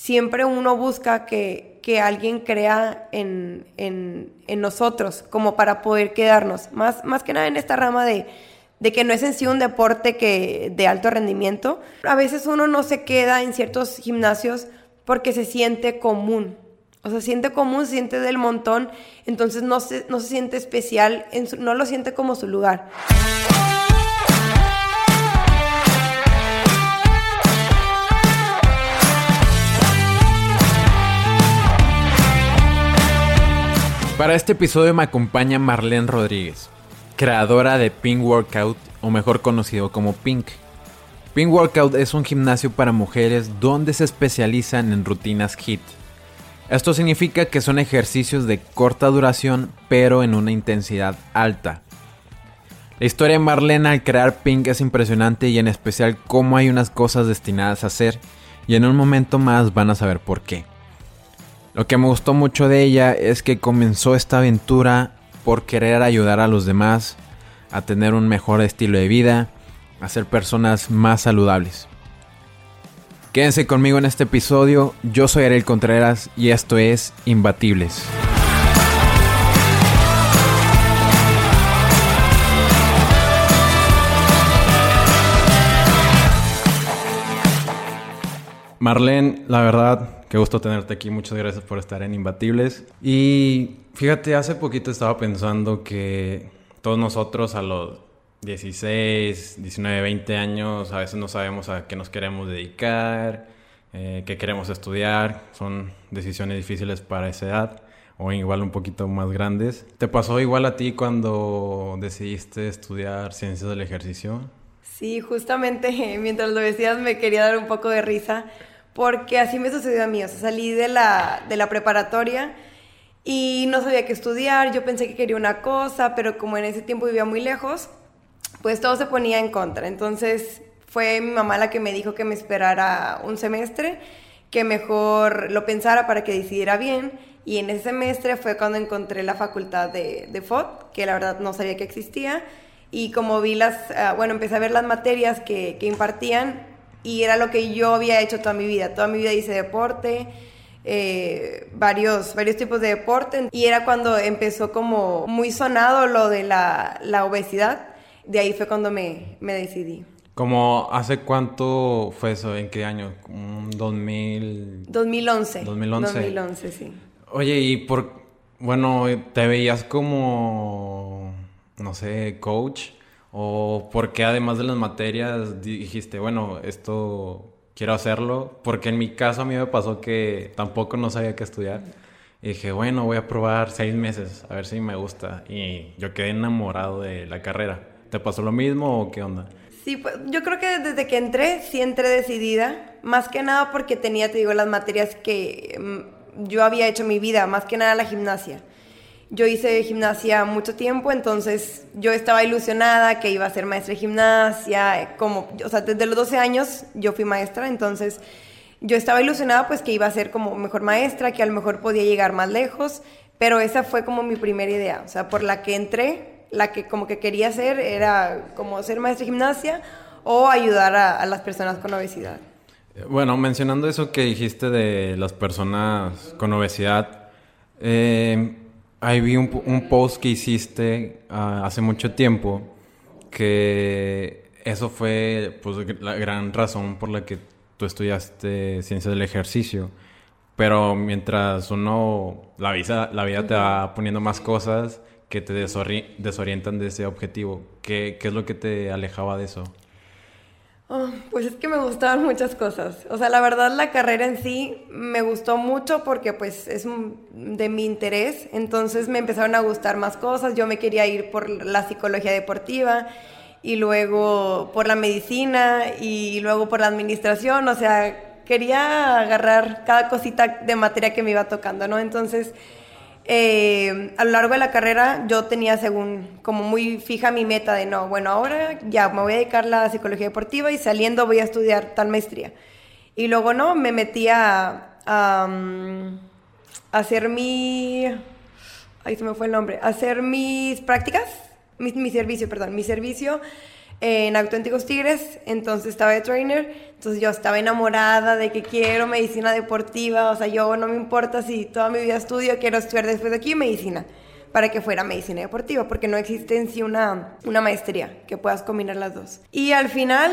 siempre uno busca que, que alguien crea en, en, nosotros, como para poder quedarnos. Más, más que nada en esta rama de, de que no es en sí un deporte que, de alto rendimiento. A veces uno no se queda en ciertos gimnasios porque se siente común. O sea, se siente común, se siente del montón, entonces no se, no se siente especial, no lo siente como su lugar. Para este episodio me acompaña Marlene Rodríguez, creadora de Pink Workout, o mejor conocido como Pink. Pink Workout es un gimnasio para mujeres donde se especializan en rutinas HIT. Esto significa que son ejercicios de corta duración pero en una intensidad alta. La historia de Marlene al crear Pink es impresionante y en especial cómo hay unas cosas destinadas a hacer y en un momento más van a saber por qué. Lo que me gustó mucho de ella es que comenzó esta aventura por querer ayudar a los demás a tener un mejor estilo de vida, a ser personas más saludables. Quédense conmigo en este episodio, yo soy Ariel Contreras y esto es Imbatibles. Marlene, la verdad, Qué gusto tenerte aquí. Muchas gracias por estar en Imbatibles. Y fíjate, hace poquito estaba pensando que todos nosotros a los 16, 19, 20 años a veces no sabemos a qué nos queremos dedicar, eh, qué queremos estudiar. Son decisiones difíciles para esa edad o igual un poquito más grandes. ¿Te pasó igual a ti cuando decidiste estudiar ciencias del ejercicio? Sí, justamente mientras lo decías me quería dar un poco de risa porque así me sucedió a mí, o sea, salí de la, de la preparatoria y no sabía qué estudiar, yo pensé que quería una cosa, pero como en ese tiempo vivía muy lejos, pues todo se ponía en contra. Entonces fue mi mamá la que me dijo que me esperara un semestre, que mejor lo pensara para que decidiera bien. Y en ese semestre fue cuando encontré la facultad de, de FOD, que la verdad no sabía que existía. Y como vi las, ah, bueno, empecé a ver las materias que, que impartían, y era lo que yo había hecho toda mi vida. Toda mi vida hice deporte, eh, varios, varios tipos de deporte y era cuando empezó como muy sonado lo de la, la obesidad. De ahí fue cuando me, me decidí. ¿Cómo hace cuánto fue eso? ¿En qué año? ¿2000? 2011. 2011. 2011, sí. Oye, y por... Bueno, ¿te veías como, no sé, coach? ¿O por qué además de las materias dijiste, bueno, esto quiero hacerlo? Porque en mi caso a mí me pasó que tampoco no sabía qué estudiar. Y dije, bueno, voy a probar seis meses, a ver si me gusta. Y yo quedé enamorado de la carrera. ¿Te pasó lo mismo o qué onda? Sí, pues, yo creo que desde que entré, sí entré decidida. Más que nada porque tenía, te digo, las materias que mm, yo había hecho en mi vida, más que nada la gimnasia. Yo hice gimnasia mucho tiempo, entonces yo estaba ilusionada que iba a ser maestra de gimnasia, como, o sea, desde los 12 años yo fui maestra, entonces yo estaba ilusionada pues que iba a ser como mejor maestra, que a lo mejor podía llegar más lejos, pero esa fue como mi primera idea, o sea, por la que entré, la que como que quería hacer era como ser maestra de gimnasia o ayudar a, las personas con obesidad. Bueno, mencionando eso que dijiste de las personas con obesidad, eh, Ahí vi un, post que hiciste ah, hace mucho tiempo que eso fue pues, la gran razón por la que tú estudiaste ciencias del ejercicio. Pero mientras uno, la vida, la vida te va poniendo más cosas que te desorientan de ese objetivo. ¿Qué, ¿Qué es lo que te alejaba de eso? Oh, pues es que me gustaban muchas cosas. O sea, la verdad la carrera en sí me gustó mucho porque pues es de mi interés. Entonces me empezaron a gustar más cosas. Yo me quería ir por la psicología deportiva y luego por la medicina y luego por la administración. O sea, quería agarrar cada cosita de materia que me iba tocando, ¿no? Entonces eh, a lo largo de la carrera yo tenía según como muy fija mi meta de no, bueno, ahora ya me voy a dedicar a la psicología deportiva y saliendo voy a estudiar tal maestría. Y luego no, me metí a, mm, hacer mi... Ahí se me fue el nombre. hacer mis prácticas, mi, mi servicio, perdón, mi servicio en Auténticos Tigres, entonces estaba de trainer, entonces yo estaba enamorada de que quiero medicina deportiva, o sea, yo no me importa si toda mi vida estudio, quiero estudiar después de aquí medicina, para que fuera medicina deportiva, porque no existe en sí una, una maestría que puedas combinar las dos. Y al final,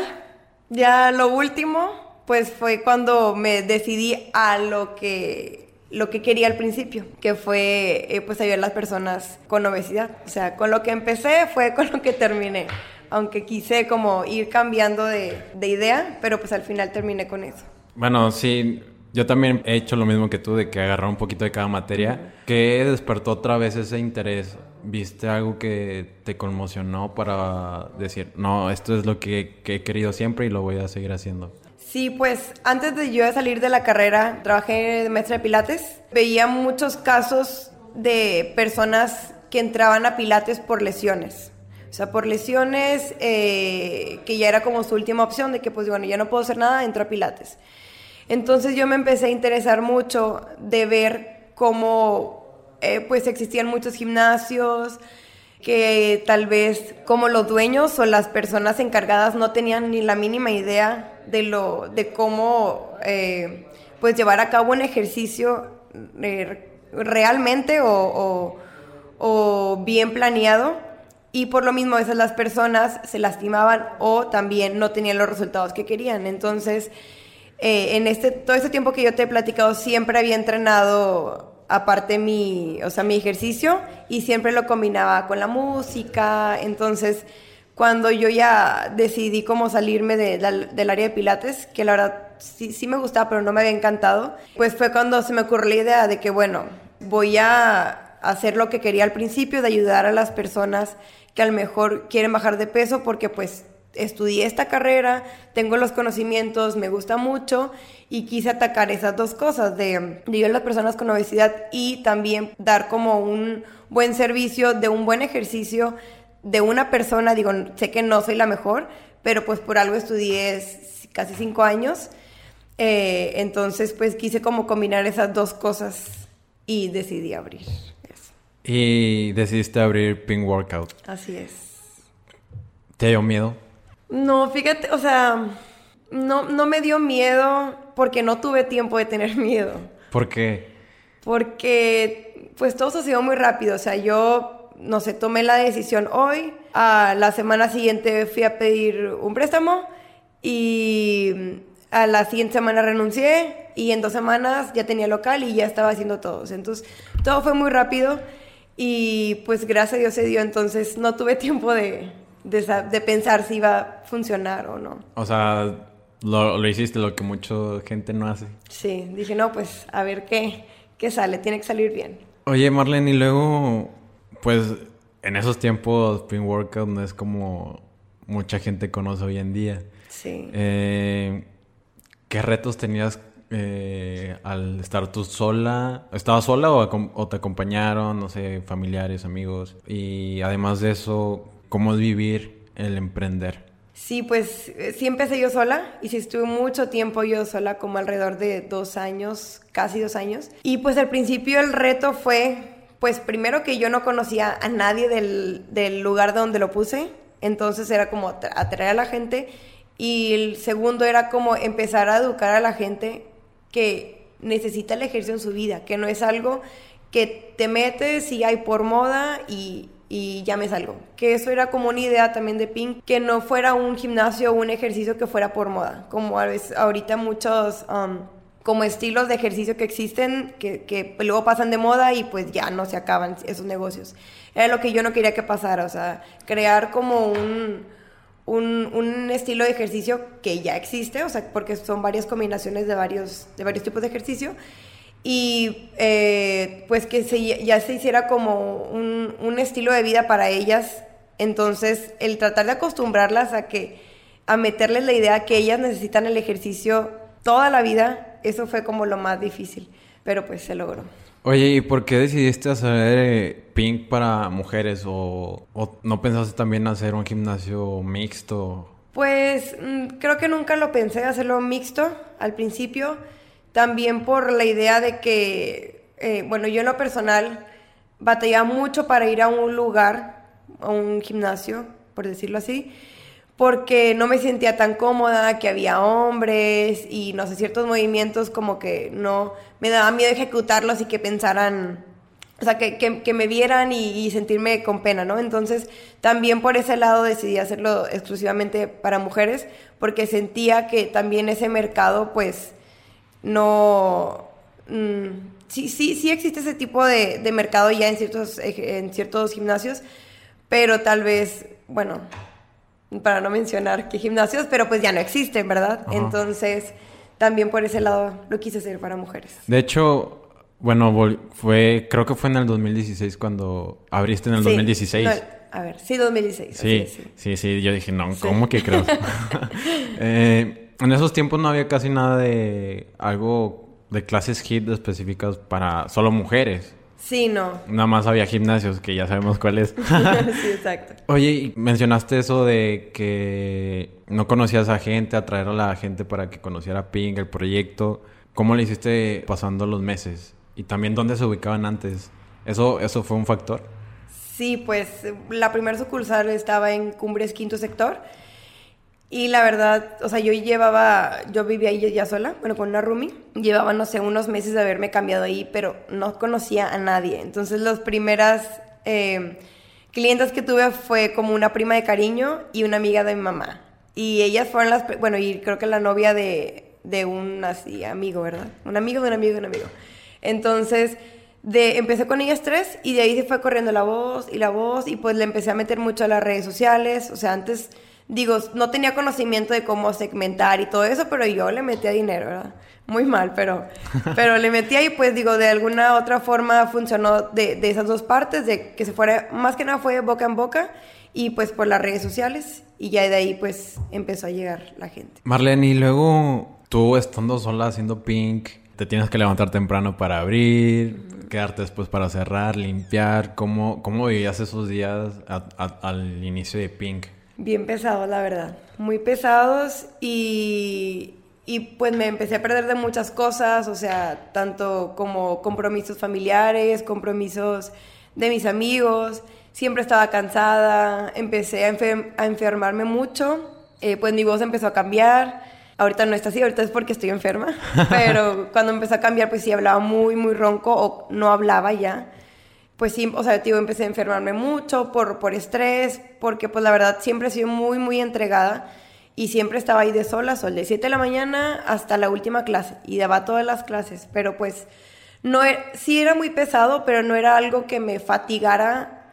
ya lo último, pues fue cuando me decidí a lo que lo que quería al principio, que fue eh, pues ayudar a las personas con obesidad. O sea, con lo que empecé fue con lo que terminé aunque quise como ir cambiando de, idea, pero pues al final terminé con eso. Bueno, sí, yo también he hecho lo mismo que tú, de que agarrar un poquito de cada materia. ¿Qué despertó otra vez ese interés? ¿Viste algo que te conmocionó para decir, no, esto es lo que, que, he querido siempre y lo voy a seguir haciendo? Sí, pues antes de yo salir de la carrera, trabajé de maestra de pilates. Veía muchos casos de personas que entraban a pilates por lesiones. O sea, por lesiones, eh, que ya era como su última opción, de que pues bueno, ya no puedo hacer nada, entro a Pilates. Entonces yo me empecé a interesar mucho de ver cómo eh, pues existían muchos gimnasios, que tal vez como los dueños o las personas encargadas no tenían ni la mínima idea de, lo, de cómo eh, pues llevar a cabo un ejercicio realmente o, o bien planeado y por lo mismo veces las personas se lastimaban o también no tenían los resultados que querían. Entonces, eh, en este, todo este tiempo que yo te he platicado, siempre había entrenado aparte mi, o sea, mi ejercicio y siempre lo combinaba con la música. Entonces, cuando yo ya decidí cómo salirme de, del área de pilates, que la verdad sí, sí me gustaba, pero no me había encantado, pues fue cuando se me ocurrió la idea de que, bueno, voy a hacer lo que quería al principio, de ayudar a las personas que a lo mejor quieren bajar de peso porque pues estudié esta carrera, tengo los conocimientos, me gusta mucho y quise atacar esas dos cosas, de, de a las personas con obesidad y también dar como un buen servicio, de un buen ejercicio de una persona, digo, sé que no soy la mejor, pero pues por algo estudié casi cinco años, eh, entonces pues quise como combinar esas dos cosas y decidí abrir. Y decidiste abrir Pink Workout. Así es. ¿Te dio miedo? No, fíjate, o sea, no, no me dio miedo porque no tuve tiempo de tener miedo. ¿Por qué? Porque, pues todo sucedió muy rápido. O sea, yo, no sé, tomé la decisión hoy. A la semana siguiente fui a pedir un préstamo y a la siguiente semana renuncié y en dos semanas ya tenía local y ya estaba haciendo todo. Entonces, todo fue muy rápido. Y pues gracias a Dios se dio, entonces no tuve tiempo de, de, pensar si iba a funcionar o no. O sea, lo, lo, hiciste lo que mucha gente no hace. Sí, dije, no, pues a ver qué, qué sale, tiene que salir bien. Oye, Marlene, y luego, pues en esos tiempos, Spring Workout no es como mucha gente conoce hoy en día. Sí. Eh, ¿Qué retos tenías eh, al estar tú sola? ¿Estabas sola o, te acompañaron, no sé, familiares, amigos? Y además de eso, ¿cómo es vivir el emprender? Sí, pues eh, sí empecé yo sola y sí estuve mucho tiempo yo sola, como alrededor de dos años, casi dos años. Y pues al principio el reto fue, pues primero que yo no conocía a nadie del, del lugar donde lo puse, entonces era como atraer a la gente. Y el segundo era como empezar a educar a la gente que necesita el ejercicio en su vida, que no es algo que te metes y hay por moda y, y ya me salgo. Que eso era como una idea también de Pink, que no fuera un gimnasio o un ejercicio que fuera por moda, como a veces ahorita muchos... Um, como estilos de ejercicio que existen, que, que, luego pasan de moda y pues ya no se acaban esos negocios. Era lo que yo no quería que pasara, o sea, crear como un, un, estilo de ejercicio que ya existe, o sea, porque son varias combinaciones de varios, de varios tipos de ejercicio, y eh, pues que ya se hiciera como un, un, estilo de vida para ellas. Entonces, el tratar de acostumbrarlas a que, a meterles la idea que ellas necesitan el ejercicio toda la vida, eso fue como lo más difícil, pero pues se logró. Oye, ¿y por qué decidiste hacer eh, Pink para mujeres o, no pensaste también hacer un gimnasio mixto? Pues mm, creo que nunca lo pensé hacerlo mixto al principio, también por la idea de que, eh, bueno, yo en lo personal batallaba mucho para ir a un lugar, a un gimnasio, por decirlo así, porque no me sentía tan cómoda, que había hombres y no sé, ciertos movimientos como que no, me daba miedo ejecutarlos y que pensaran, o sea, que, que, me vieran y, sentirme con pena, ¿no? Entonces, también por ese lado decidí hacerlo exclusivamente para mujeres, porque sentía que también ese mercado, pues, no... Mm, sí, sí, sí existe ese tipo de, de mercado ya en ciertos, en ciertos gimnasios, pero tal vez, bueno, para no mencionar qué gimnasios, pero pues ya no existen, ¿verdad? Entonces, también por ese lado lo quise hacer para mujeres. De hecho, bueno, fue, creo que fue en el 2016 cuando abriste en el 2016. a ver, sí, 2016. Sí, sí, sí, yo dije, no, ¿cómo que creo? Eh, en esos tiempos no había casi nada de algo de clases HIT específicas para solo mujeres. Sí, no. Nada más había gimnasios, que ya sabemos cuáles. sí, exacto. Oye, mencionaste eso de que no conocías a gente, atraer a la gente para que conociera Ping, el proyecto. ¿Cómo le hiciste pasando los meses? Y también dónde se ubicaban antes. ¿Eso, eso fue un factor? Sí, pues la primera sucursal estaba en Cumbres Quinto Sector y la verdad, o sea, yo llevaba, yo vivía ahí ya sola, bueno, con una roomie. Llevaba, no sé, unos meses de haberme cambiado ahí, pero no conocía a nadie. Entonces, las primeras eh, que tuve fue como una prima de cariño y una amiga de mi mamá. Y ellas fueron las, bueno, y creo que la novia de, de un así amigo, ¿verdad? Un amigo de un amigo de un amigo. Entonces, de, empecé con ellas tres y de ahí se fue corriendo la voz y la voz y pues le empecé a meter mucho a las redes sociales. O sea, antes digo, no tenía conocimiento de cómo segmentar y todo eso, pero yo le metía dinero, ¿verdad? Muy mal, pero, pero le metía y pues digo, de alguna otra forma funcionó de, de esas dos partes, de que se fuera, más que nada fue boca en boca y pues por las redes sociales y ya de ahí pues empezó a llegar la gente. Marlene, y luego tú estando sola haciendo Pink, te tienes que levantar temprano para abrir, quedarte después para cerrar, limpiar, ¿cómo, cómo vivías esos días al inicio de Pink? Bien pesados, la verdad. Muy pesados y, y pues me empecé a perder de muchas cosas, o sea, tanto como compromisos familiares, compromisos de mis amigos. Siempre estaba cansada, empecé a, enfermarme mucho, eh, pues mi voz empezó a cambiar. Ahorita no está así, ahorita es porque estoy enferma, pero cuando empezó a cambiar, pues sí hablaba muy, muy ronco o no hablaba ya pues sí, o sea, tío, empecé a enfermarme mucho por, por estrés, porque pues la verdad siempre he sido muy, muy entregada y siempre estaba ahí de sola, sol, de 7 de la mañana hasta la última clase y daba todas las clases, pero pues no e, sí era muy pesado, pero no era algo que me fatigara,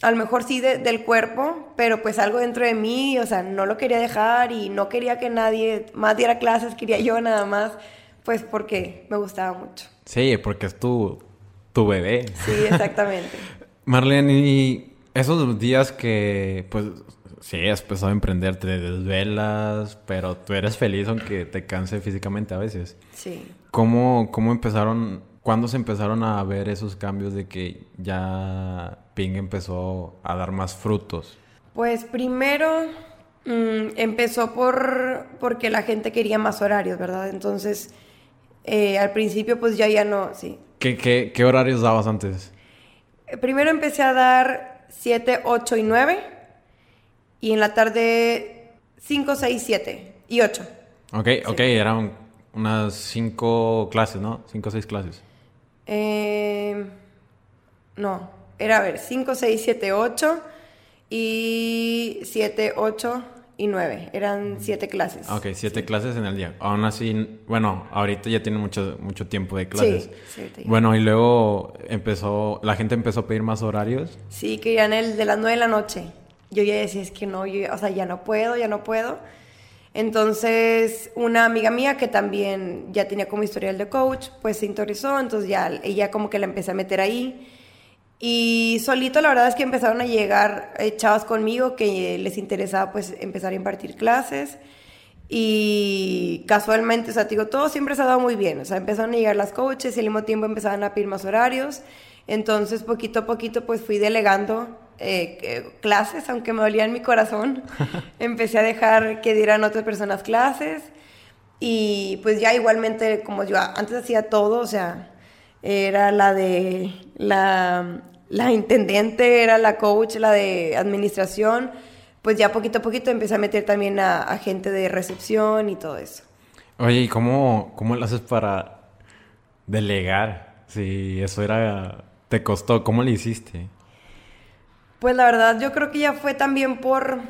a lo mejor sí del cuerpo, pero pues algo dentro de mí, o sea, no lo quería dejar y no quería que nadie más diera clases, quería yo nada más, pues porque me gustaba mucho. Sí, porque es tu bebé. Sí, exactamente. Marlene, y esos días que, pues, sí, has empezado a emprender, te desvelas, pero tú eres feliz aunque te canse físicamente a veces. Sí. ¿Cómo, cómo empezaron, cuándo se empezaron a ver esos cambios de que ya Ping empezó a dar más frutos? Pues primero mm, empezó por porque la gente quería más horarios, ¿verdad? Entonces, eh, al principio pues ya ya no, sí, ¿Qué, horarios dabas antes? Primero empecé a dar 7, 8 y 9. Y en la tarde 5, 6, 7 y 8. Ok, ok, eran unas 5 clases, ¿no? 5 o 6 clases. Eh, no, era a ver, 5, 6, 7, 8 y 7, 8 y nueve. Eran siete clases. Ok, siete clases en el día. Aún así, bueno, ahorita ya tiene mucho, mucho tiempo de clases. Sí, sí. Bueno, y luego empezó, la gente empezó a pedir más horarios. Sí, querían el de las nueve de la noche. Yo ya decía, es que no, yo, o sea, ya no puedo, ya no puedo. Entonces, una amiga mía que también ya tenía como historial de coach, pues se interesó, entonces ya ella como que la empecé a meter ahí. Y solito la verdad es que empezaron a llegar eh, chavas conmigo que les interesaba pues empezar a impartir clases. Y casualmente, o sea, digo, todo siempre se ha dado muy bien. O sea, empezaron a llegar las coaches y al mismo tiempo empezaban a pedir más horarios. Entonces, poquito a poquito, pues fui delegando eh, clases, aunque me dolía en mi corazón. Empecé a dejar que dieran otras personas clases. Y pues ya igualmente, como yo antes hacía todo, o sea, era la de la, la intendente, era la coach, la de administración, pues ya poquito a poquito empecé a meter también a, gente de recepción y todo eso. Oye, ¿y cómo, cómo lo haces para delegar? Si eso era, te costó, ¿cómo le hiciste? Pues la verdad, yo creo que ya fue también por,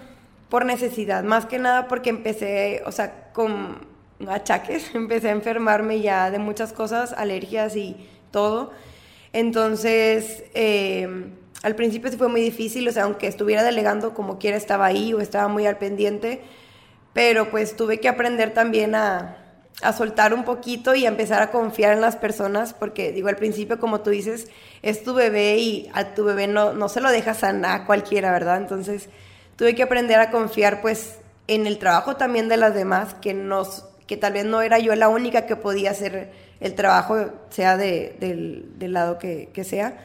por necesidad, más que nada porque empecé, o sea, con achaques, empecé a enfermarme ya de muchas cosas, alergias y todo. Entonces, eh, al principio sí fue muy difícil, o sea, aunque estuviera delegando como quiera estaba ahí o estaba muy al pendiente, pero pues tuve que aprender también a, soltar un poquito y a empezar a confiar en las personas, porque digo, al principio, como tú dices, es tu bebé y a tu bebé no, no se lo dejas a, a cualquiera, ¿verdad? Entonces tuve que aprender a confiar pues en el trabajo también de las demás, que, nos, que tal vez no era yo la única que podía hacer el trabajo, sea de, del, lado que, que sea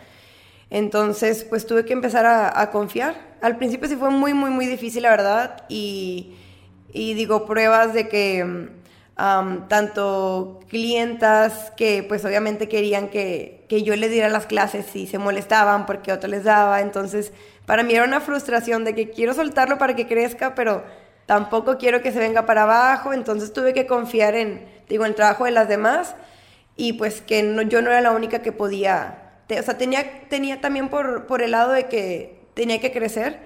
entonces, pues tuve que empezar a, confiar. Al principio sí fue muy, muy, muy difícil, la verdad. Y, digo, pruebas de que tanto clientas que pues obviamente querían que, yo les diera las clases y se molestaban porque otro les daba. Entonces, para mí era una frustración de que quiero soltarlo para que crezca, pero tampoco quiero que se venga para abajo. Entonces tuve que confiar en, digo, el trabajo de las demás y pues que yo no era la única que podía o sea, tenía, tenía también por, por el lado de que tenía que crecer,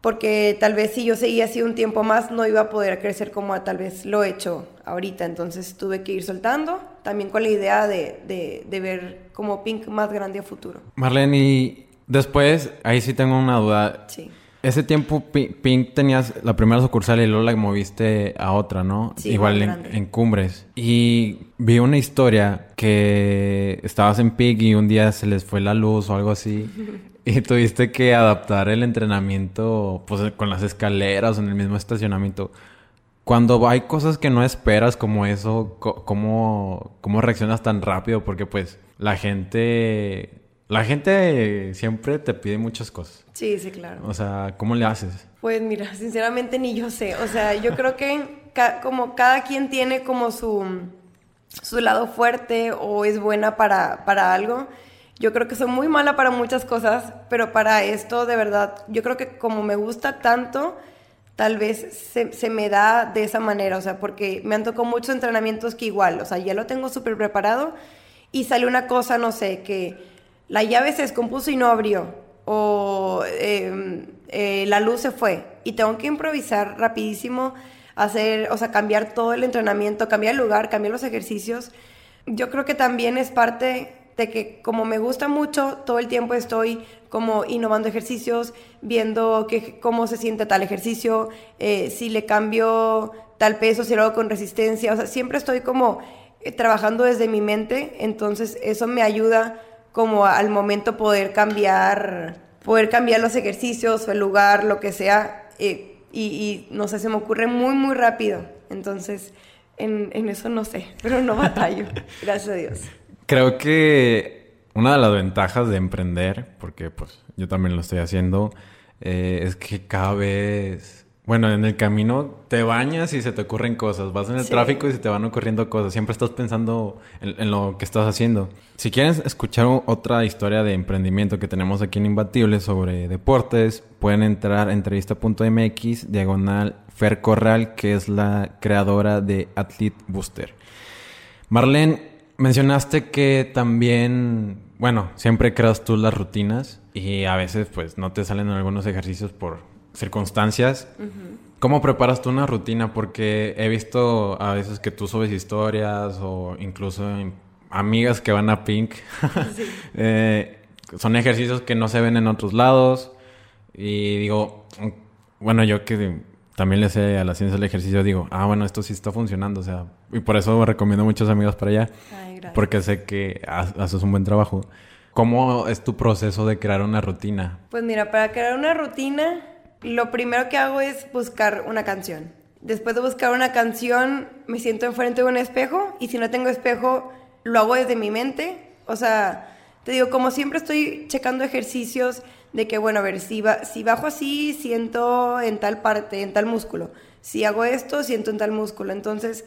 porque tal vez si yo seguía así un tiempo más no iba a poder crecer como tal vez lo he hecho ahorita, entonces tuve que ir soltando, también con la idea de, de, de ver como Pink más grande a futuro. Marlene, y después, ahí sí tengo una duda. Sí. Ese tiempo Pink tenías la primera sucursal y luego la moviste a otra, ¿no? Sí, Igual en, Cumbres. Y vi una historia que estabas en Pink y un día se les fue la luz o algo así. y tuviste que adaptar el entrenamiento pues con las escaleras o en el mismo estacionamiento. Cuando hay cosas que no esperas como eso, ¿cómo, cómo reaccionas tan rápido? Porque pues la gente la gente siempre te pide muchas cosas. Sí, sí, claro. O sea, ¿cómo le haces? Pues mira, sinceramente ni yo sé. O sea, yo creo que como cada quien tiene como su, su lado fuerte o es buena para, para algo. Yo creo que soy muy mala para muchas cosas, pero para esto de verdad, yo creo que como me gusta tanto, tal vez se, se me da de esa manera. O sea, porque me han tocado muchos entrenamientos que igual, o sea, ya lo tengo súper preparado y sale una cosa, no sé, que la llave se descompuso y no abrió, o em, eh, la luz se fue, y tengo que improvisar rapidísimo, hacer, o sea, cambiar todo el entrenamiento, cambiar el lugar, cambiar los ejercicios. Yo creo que también es parte de que como me gusta mucho, todo el tiempo estoy como innovando ejercicios, viendo que, cómo se siente tal ejercicio, eh, si le cambio tal peso, si lo hago con resistencia, o sea, siempre estoy como eh, trabajando desde mi mente, entonces eso me ayuda como al momento poder cambiar, poder cambiar los ejercicios o el lugar, lo que sea, eh, y, no sé, se me ocurre muy, muy rápido. Entonces, en, eso no sé, pero no batallo, gracias a Dios. Creo que una de las ventajas de emprender, porque pues yo también lo estoy haciendo, eh, es que cada vez bueno, en el camino te bañas y se te ocurren cosas. Vas en el tráfico y se te van ocurriendo cosas. Siempre estás pensando en, lo que estás haciendo. Si quieres escuchar otra historia de emprendimiento que tenemos aquí en Imbatible sobre deportes, pueden entrar a entrevista.mx, diagonal Fer Corral, que es la creadora de Athlete Booster. Marlene, mencionaste que también, bueno, siempre creas tú las rutinas y a veces pues no te salen algunos ejercicios por circunstancias. ¿Cómo preparas tú una rutina? Porque he visto a veces que tú subes historias o incluso amigas que van a Pink. Eh, son ejercicios que no se ven en otros lados. Y digo, bueno, yo que también le sé a la ciencia del ejercicio, digo, ah, bueno, esto sí está funcionando. O sea, y por eso recomiendo a muchos amigos para allá. porque sé que haces un buen trabajo. ¿Cómo es tu proceso de crear una rutina? Pues mira, para crear una rutina lo primero que hago es buscar una canción. Después de buscar una canción, me siento enfrente de un espejo y si no tengo espejo, lo hago desde mi mente. O sea, te digo, como siempre estoy checando ejercicios de que, bueno, a ver, si, si bajo así, siento en tal parte, en tal músculo. Si hago esto, siento en tal músculo. Entonces,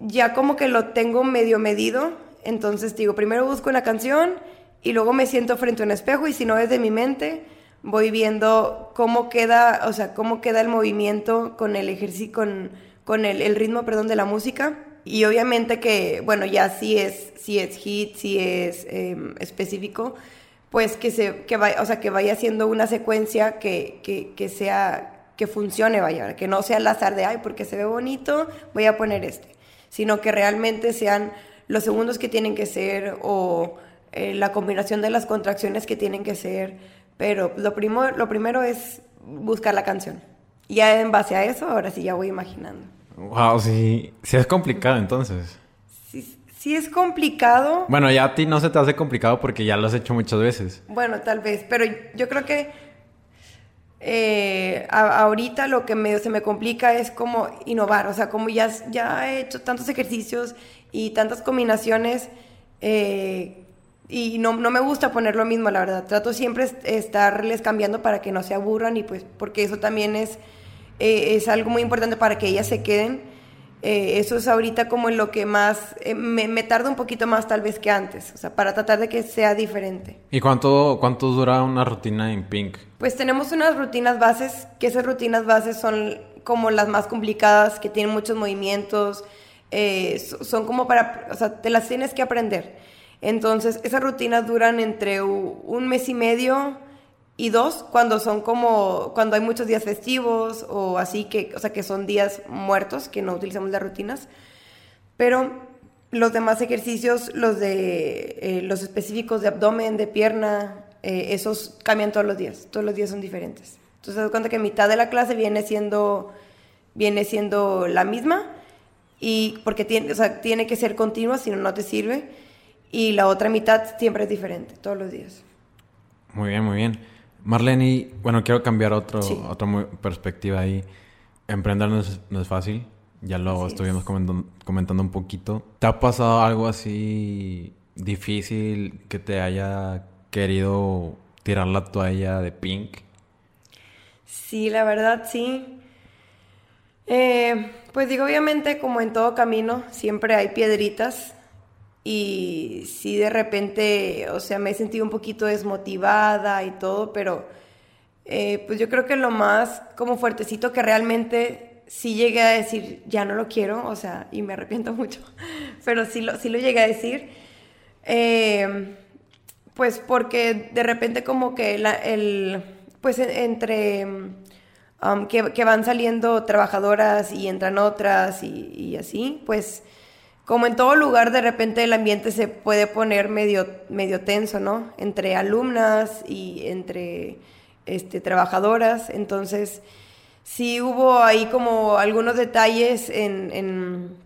ya como que lo tengo medio medido. Entonces, digo, primero busco una canción y luego me siento frente a un espejo y si no es de mi mente, voy viendo cómo queda, o sea, cómo queda el movimiento con el ejercicio, con, con el, el ritmo, perdón, de la música. Y obviamente que, bueno, ya si es, si es hit, si es em, específico, pues que se, que vaya, o sea, que vaya haciendo una secuencia que, que, que sea, que funcione, vaya, que no sea al azar de, ay, porque se ve bonito, voy a poner este, sino que realmente sean los segundos que tienen que ser o eh, la combinación de las contracciones que tienen que ser, pero lo, primo, lo primero es buscar la canción. Y ya en base a eso, ahora sí ya voy imaginando. Wow, sí, sí es complicado entonces. Sí, sí es complicado. Bueno, ya a ti no se te hace complicado porque ya lo has hecho muchas veces. Bueno, tal vez, pero yo creo que eh, a- ahorita lo que me, se me complica es como innovar, o sea, como ya, ya he hecho tantos ejercicios y tantas combinaciones eh, y no, no me gusta poner lo mismo, la verdad. Trato siempre est- estarles cambiando para que no se aburran y pues porque eso también es, eh, es algo muy importante para que ellas se queden. Eh, eso es ahorita como en lo que más, eh, me, me tarda un poquito más tal vez que antes, o sea, para tratar de que sea diferente. ¿Y cuánto, cuánto dura una rutina en Pink? Pues tenemos unas rutinas bases, que esas rutinas bases son como las más complicadas, que tienen muchos movimientos, so- son como para, o sea, te las tienes que aprender. Entonces, esas rutinas duran entre un mes y medio y dos, cuando son como, cuando hay muchos días festivos o así, que, o sea, que son días muertos, que no utilizamos las rutinas. Pero los demás ejercicios, los de eh, los específicos de abdomen, de pierna, eh, esos cambian todos los días. Todos los días son diferentes. Entonces, te das cuenta que mitad de la clase viene siendo, viene siendo la misma y porque tiene, o sea, tiene que ser continua, si no, no te sirve. Y la otra mitad siempre es diferente, todos los días. Muy bien, muy bien. Marlene, y, bueno, quiero cambiar otro, Sí. otra perspectiva ahí. Emprender no es, no es fácil. Ya lo Así estuvimos es. comentando, comentando un poquito. ¿Te ha pasado algo así difícil que te haya querido tirar la toalla de Pink? Sí, la verdad, sí. Eh, pues digo, obviamente, como en todo camino, siempre hay piedritas. Y sí, de repente, o sea, me he sentido un poquito desmotivada y todo, pero eh, pues yo creo que lo más como fuertecito que realmente sí llegué a decir, ya no lo quiero, o sea, y me arrepiento mucho, pero sí lo, sí lo llegué a decir. Eh, pues porque de repente como que la- el, pues en- entre um, que, que van saliendo trabajadoras y entran otras y así, pues como en todo lugar de repente el ambiente se puede poner medio, medio tenso, ¿no? Entre alumnas y entre este, trabajadoras, entonces sí hubo ahí como algunos detalles en, en-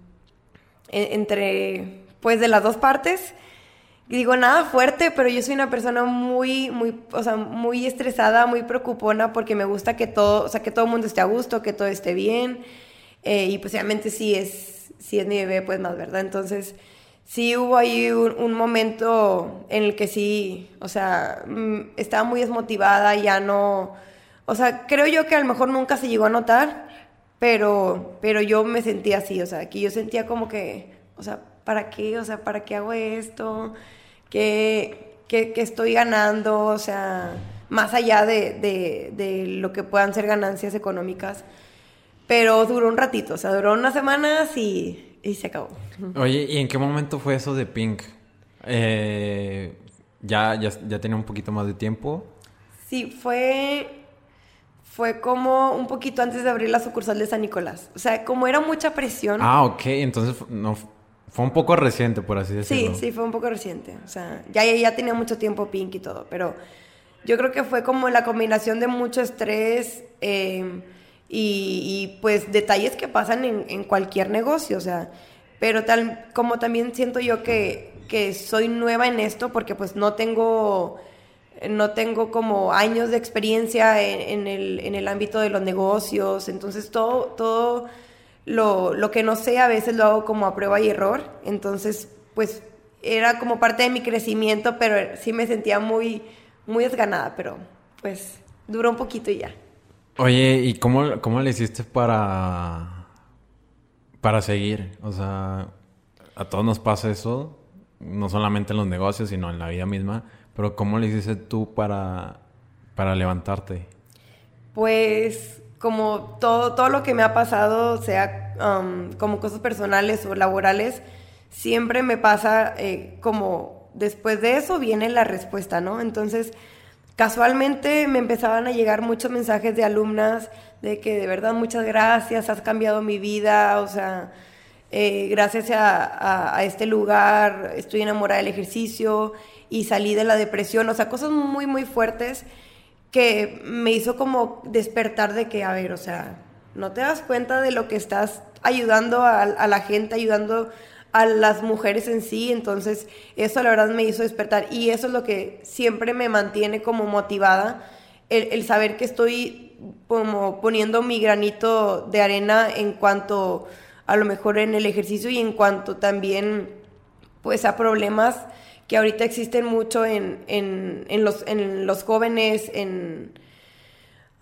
en- entre, pues de las dos partes. Digo, nada fuerte, pero yo soy una persona muy, muy, o sea, muy estresada, muy preocupona, porque me gusta que todo, o sea, que todo el mundo esté a gusto, que todo esté bien. Eh, y pues obviamente sí es, mi bebé, pues más, ¿verdad? Entonces, sí hubo ahí un, un momento en el que sí, o sea, mm, estaba muy desmotivada, ya no, o sea, creo yo que a lo mejor nunca se llegó a notar, pero, pero yo me sentía así, o sea, que yo sentía como que, o sea, ¿para qué? O sea, ¿para qué hago esto? ¿Qué, qué- qué estoy ganando? O sea, más allá de, de- de lo que puedan ser ganancias económicas. Pero duró un ratito, o sea, duró unas semanas y, y se acabó. Oye, ¿y en qué momento fue eso de Pink? Eh, ya, ya, ya tenía un poquito más de tiempo. Sí, fue, fue como un poquito antes de abrir la sucursal de San Nicolás. O sea, como era mucha presión. Ah, ok. Entonces no, fue un poco reciente, por así Sí, decirlo. sí, fue un poco reciente. O sea, ya, ya, ya tenía mucho tiempo Pink y todo, pero yo creo que fue como la combinación de mucho estrés eh, y, pues detalles que pasan en, en cualquier negocio, o sea, pero tal como también siento yo que, que soy nueva en esto porque pues no tengo no tengo como años de experiencia en, en el, en el ámbito de los negocios, entonces todo, todo lo, lo que no sé a veces lo hago como a prueba y error, entonces pues era como parte de mi crecimiento, pero sí me sentía muy, muy desganada, pero pues duró un poquito y ya. Oye, ¿y cómo, cómo le hiciste para, para seguir? O sea, a todos nos pasa eso, no solamente en los negocios, sino en la vida misma. Pero ¿cómo le hiciste tú para, para levantarte? Pues como todo, todo lo que me ha pasado, sea um, como cosas personales o laborales, siempre me pasa eh, como después de eso viene la respuesta, ¿no? Entonces, casualmente me empezaban a llegar muchos mensajes de alumnas de que de verdad muchas gracias, has cambiado mi vida, o sea, eh, gracias a, a, este lugar estoy enamorada del ejercicio y salí de la depresión, o sea, cosas muy, muy fuertes que me hizo como despertar de que, a ver, o sea, no te das cuenta de lo que estás ayudando a, a la gente, ayudando a las mujeres en sí, entonces eso la verdad me hizo despertar y eso es lo que siempre me mantiene como motivada, el, el saber que estoy como poniendo mi granito de arena en cuanto a lo mejor en el ejercicio y en cuanto también pues a problemas que ahorita existen mucho en, en, en los, en los jóvenes, en,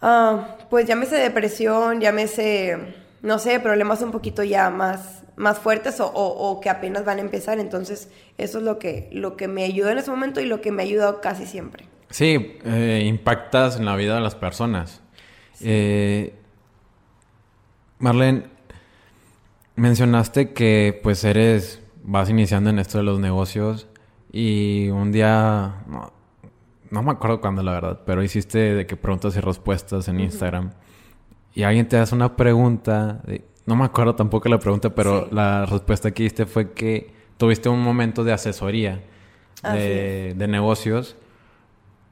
uh, pues llámese depresión, llámese, no sé, problemas un poquito ya más, más fuertes o, o, o, que apenas van a empezar. Entonces, eso es lo que, lo que me ayudó en ese momento y lo que me ha ayudado casi siempre. Sí, eh, impactas en la vida de las personas. Sí. Eh, Marlene, mencionaste que pues eres, vas iniciando en esto de los negocios y un día, no, no me acuerdo cuándo la verdad, pero hiciste de que preguntas y respuestas en Instagram. Uh -huh. Y alguien te hace una pregunta, no me acuerdo tampoco la pregunta, pero sí. la respuesta que diste fue que tuviste un momento de asesoría de, de, negocios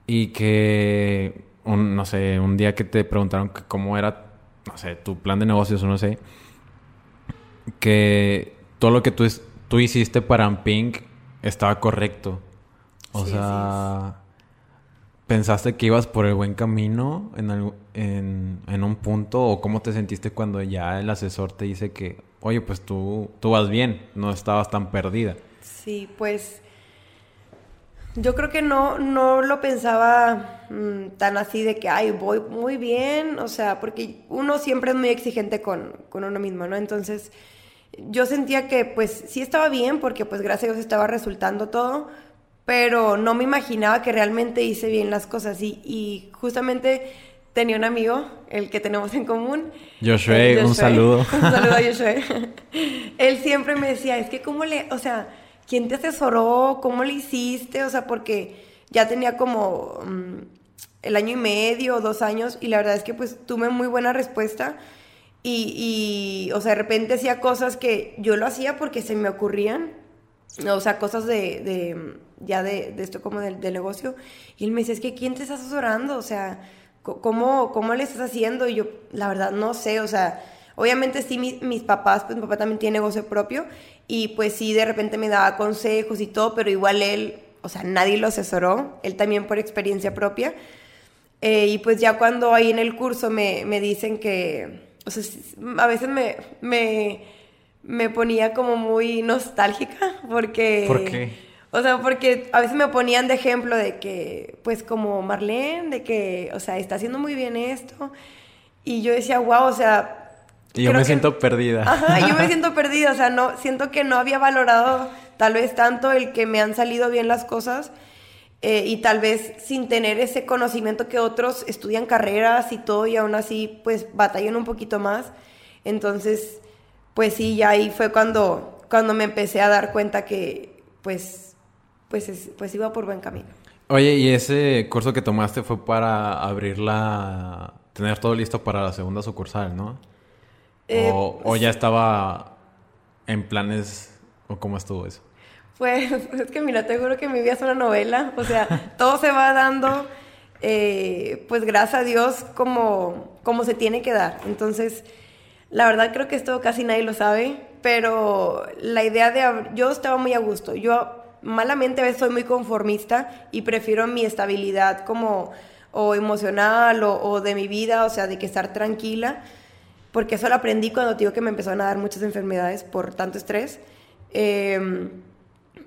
y que, un, no sé, un día que te preguntaron que cómo era, no sé, tu plan de negocios o no sé, que todo lo que tú, tú hiciste para Pink estaba correcto. O sí, sea, sí. ¿Pensaste que ibas por el buen camino en, en, un punto? ¿O cómo te sentiste cuando ya el asesor te dice que, oye, pues tú, tú vas bien, no estabas tan perdida? Sí, pues yo creo que no, no lo pensaba mmm, tan así de que, ay, voy muy bien, o sea, porque uno siempre es muy exigente con, con uno mismo, ¿no? Entonces yo sentía que pues sí estaba bien porque pues gracias a Dios estaba resultando todo, pero no me imaginaba que realmente hice bien las cosas y, y justamente tenía un amigo, el que tenemos en común. Joshua, Joshua un saludo. Un saludo a Joshua. Él siempre me decía, es que cómo le, o sea, ¿quién te asesoró? ¿Cómo le hiciste? O sea, porque ya tenía como um, el año y medio, dos años y la verdad es que pues tuve muy buena respuesta y, y, o sea, de repente hacía cosas que yo lo hacía porque se me ocurrían, o sea, cosas de, de ya de, de, esto como del, del, negocio. Y él me dice, es que ¿quién te está asesorando? O sea, ¿cómo, ¿cómo le estás haciendo? Y yo, la verdad, no sé, o sea, obviamente sí, mi, mis papás, pues mi papá también tiene negocio propio, y pues sí, de repente me daba consejos y todo, pero igual él, o sea, nadie lo asesoró, él también por experiencia propia. Eh, y pues ya cuando ahí en el curso me, me dicen que o sea, a veces me, me, me ponía como muy nostálgica porque... ¿Por qué? O sea, porque a veces me ponían de ejemplo de que, pues como Marlene, de que, o sea, está haciendo muy bien esto. Y yo decía, wow, o sea... Y yo me que... siento perdida. Ajá, yo me siento perdida, o sea, no, siento que no había valorado tal vez tanto el que me han salido bien las cosas. Eh, y tal vez sin tener ese conocimiento que otros estudian carreras y todo y aún así pues batallan un poquito más. Entonces, pues sí, ya ahí fue cuando, cuando me empecé a dar cuenta que pues, pues, es, pues iba por buen camino. Oye, ¿y ese curso que tomaste fue para abrirla, tener todo listo para la segunda sucursal, no? Eh, o, ¿O ya estaba en planes o cómo estuvo eso? Pues es que mira, te juro que mi vida es una novela, o sea, todo se va dando, eh, pues gracias a Dios, como, como se tiene que dar. Entonces, la verdad creo que esto casi nadie lo sabe, pero la idea de... Yo estaba muy a gusto, yo malamente a veces soy muy conformista y prefiero mi estabilidad como o emocional o, de mi vida, o sea, de que estar tranquila, porque eso lo aprendí cuando digo que me empezaron a dar muchas enfermedades por tanto estrés. Eh,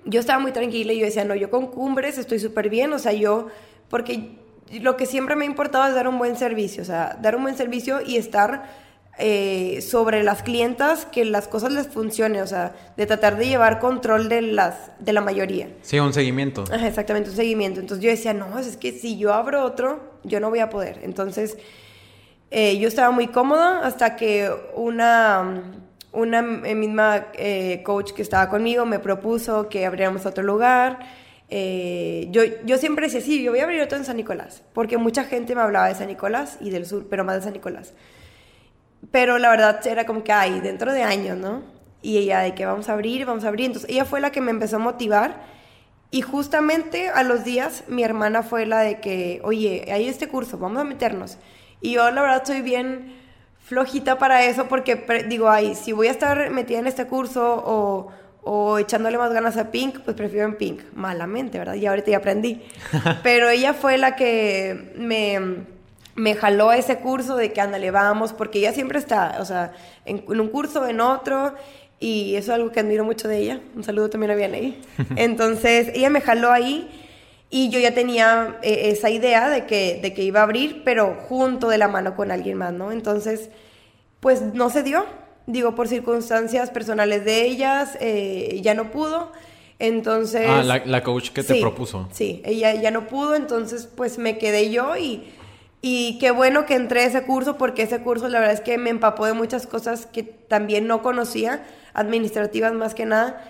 yo estaba muy tranquila y yo decía, no, yo con cumbres estoy súper bien, o sea, yo, porque lo que siempre me ha importado es dar un buen servicio, o sea, dar un buen servicio y estar eh, sobre las clientas que las cosas les funcionen, o sea, de tratar de llevar control de, las, de la mayoría. Sí, un seguimiento. Ajá, exactamente, un seguimiento. Entonces yo decía, no, es que si yo abro otro, yo no voy a poder. Entonces eh, yo estaba muy cómoda hasta que una, una misma eh, coach que estaba conmigo me propuso que abriéramos otro lugar. Yo, yo siempre decía, sí, yo voy a abrir otro en San Nicolás, porque mucha gente me hablaba de San Nicolás y del sur, pero más de San Nicolás. Pero la verdad era como que, ay, dentro de años, ¿no? Y ella de que vamos a abrir, vamos a abrir. Entonces ella fue la que me empezó a motivar. Y justamente a los días mi hermana fue la de que, oye, hay este curso, vamos a meternos. Y yo la verdad estoy bien flojita para eso porque digo, ay, si voy a estar metida en este curso o, o echándole más ganas a Pink, pues prefiero en Pink, malamente, ¿verdad? Y ahorita ya aprendí. Pero ella fue la que me, me jaló a ese curso de que ándale, vamos, porque ella siempre está, o sea, en, un curso, en otro, y eso es algo que admiro mucho de ella. Un saludo también a Vianey. Entonces, ella me jaló ahí y yo ya tenía eh, esa idea de que, de que iba a abrir, pero junto de la mano con alguien más, ¿no? Entonces, pues no se dio. Digo, por circunstancias personales de ellas, eh, ya no pudo. Entonces... Ah, la, coach que te propuso. Sí, ella ya no pudo, entonces pues me quedé yo y, y qué bueno que entré a ese curso porque ese curso la verdad es que me empapó de muchas cosas que también no conocía, administrativas más que nada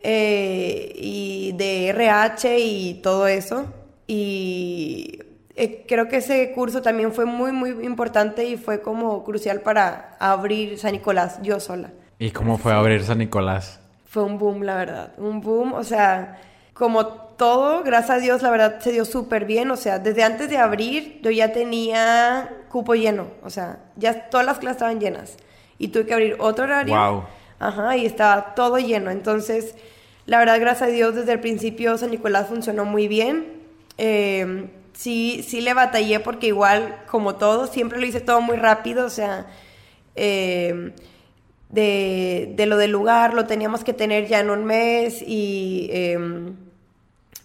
eh, y de RH y todo eso. Y eh, creo que ese curso también fue muy, muy importante y fue como crucial para abrir San Nicolás yo sola. ¿Y cómo fue abrir San Nicolás? Fue un boom, la verdad. Un boom, o sea, como todo, gracias a Dios, la verdad se dio súper bien. O sea, desde antes de abrir, yo ya tenía cupo lleno. O sea, ya todas las clases estaban llenas. Y tuve que abrir otro horario. Wow. Ajá, y estaba todo lleno. Entonces, la verdad, gracias a Dios, desde el principio San Nicolás funcionó muy bien. Eh, sí, sí le batallé porque igual, como todo, siempre lo hice todo muy rápido, o sea, eh, de, lo del lugar lo teníamos que tener ya en un mes y em,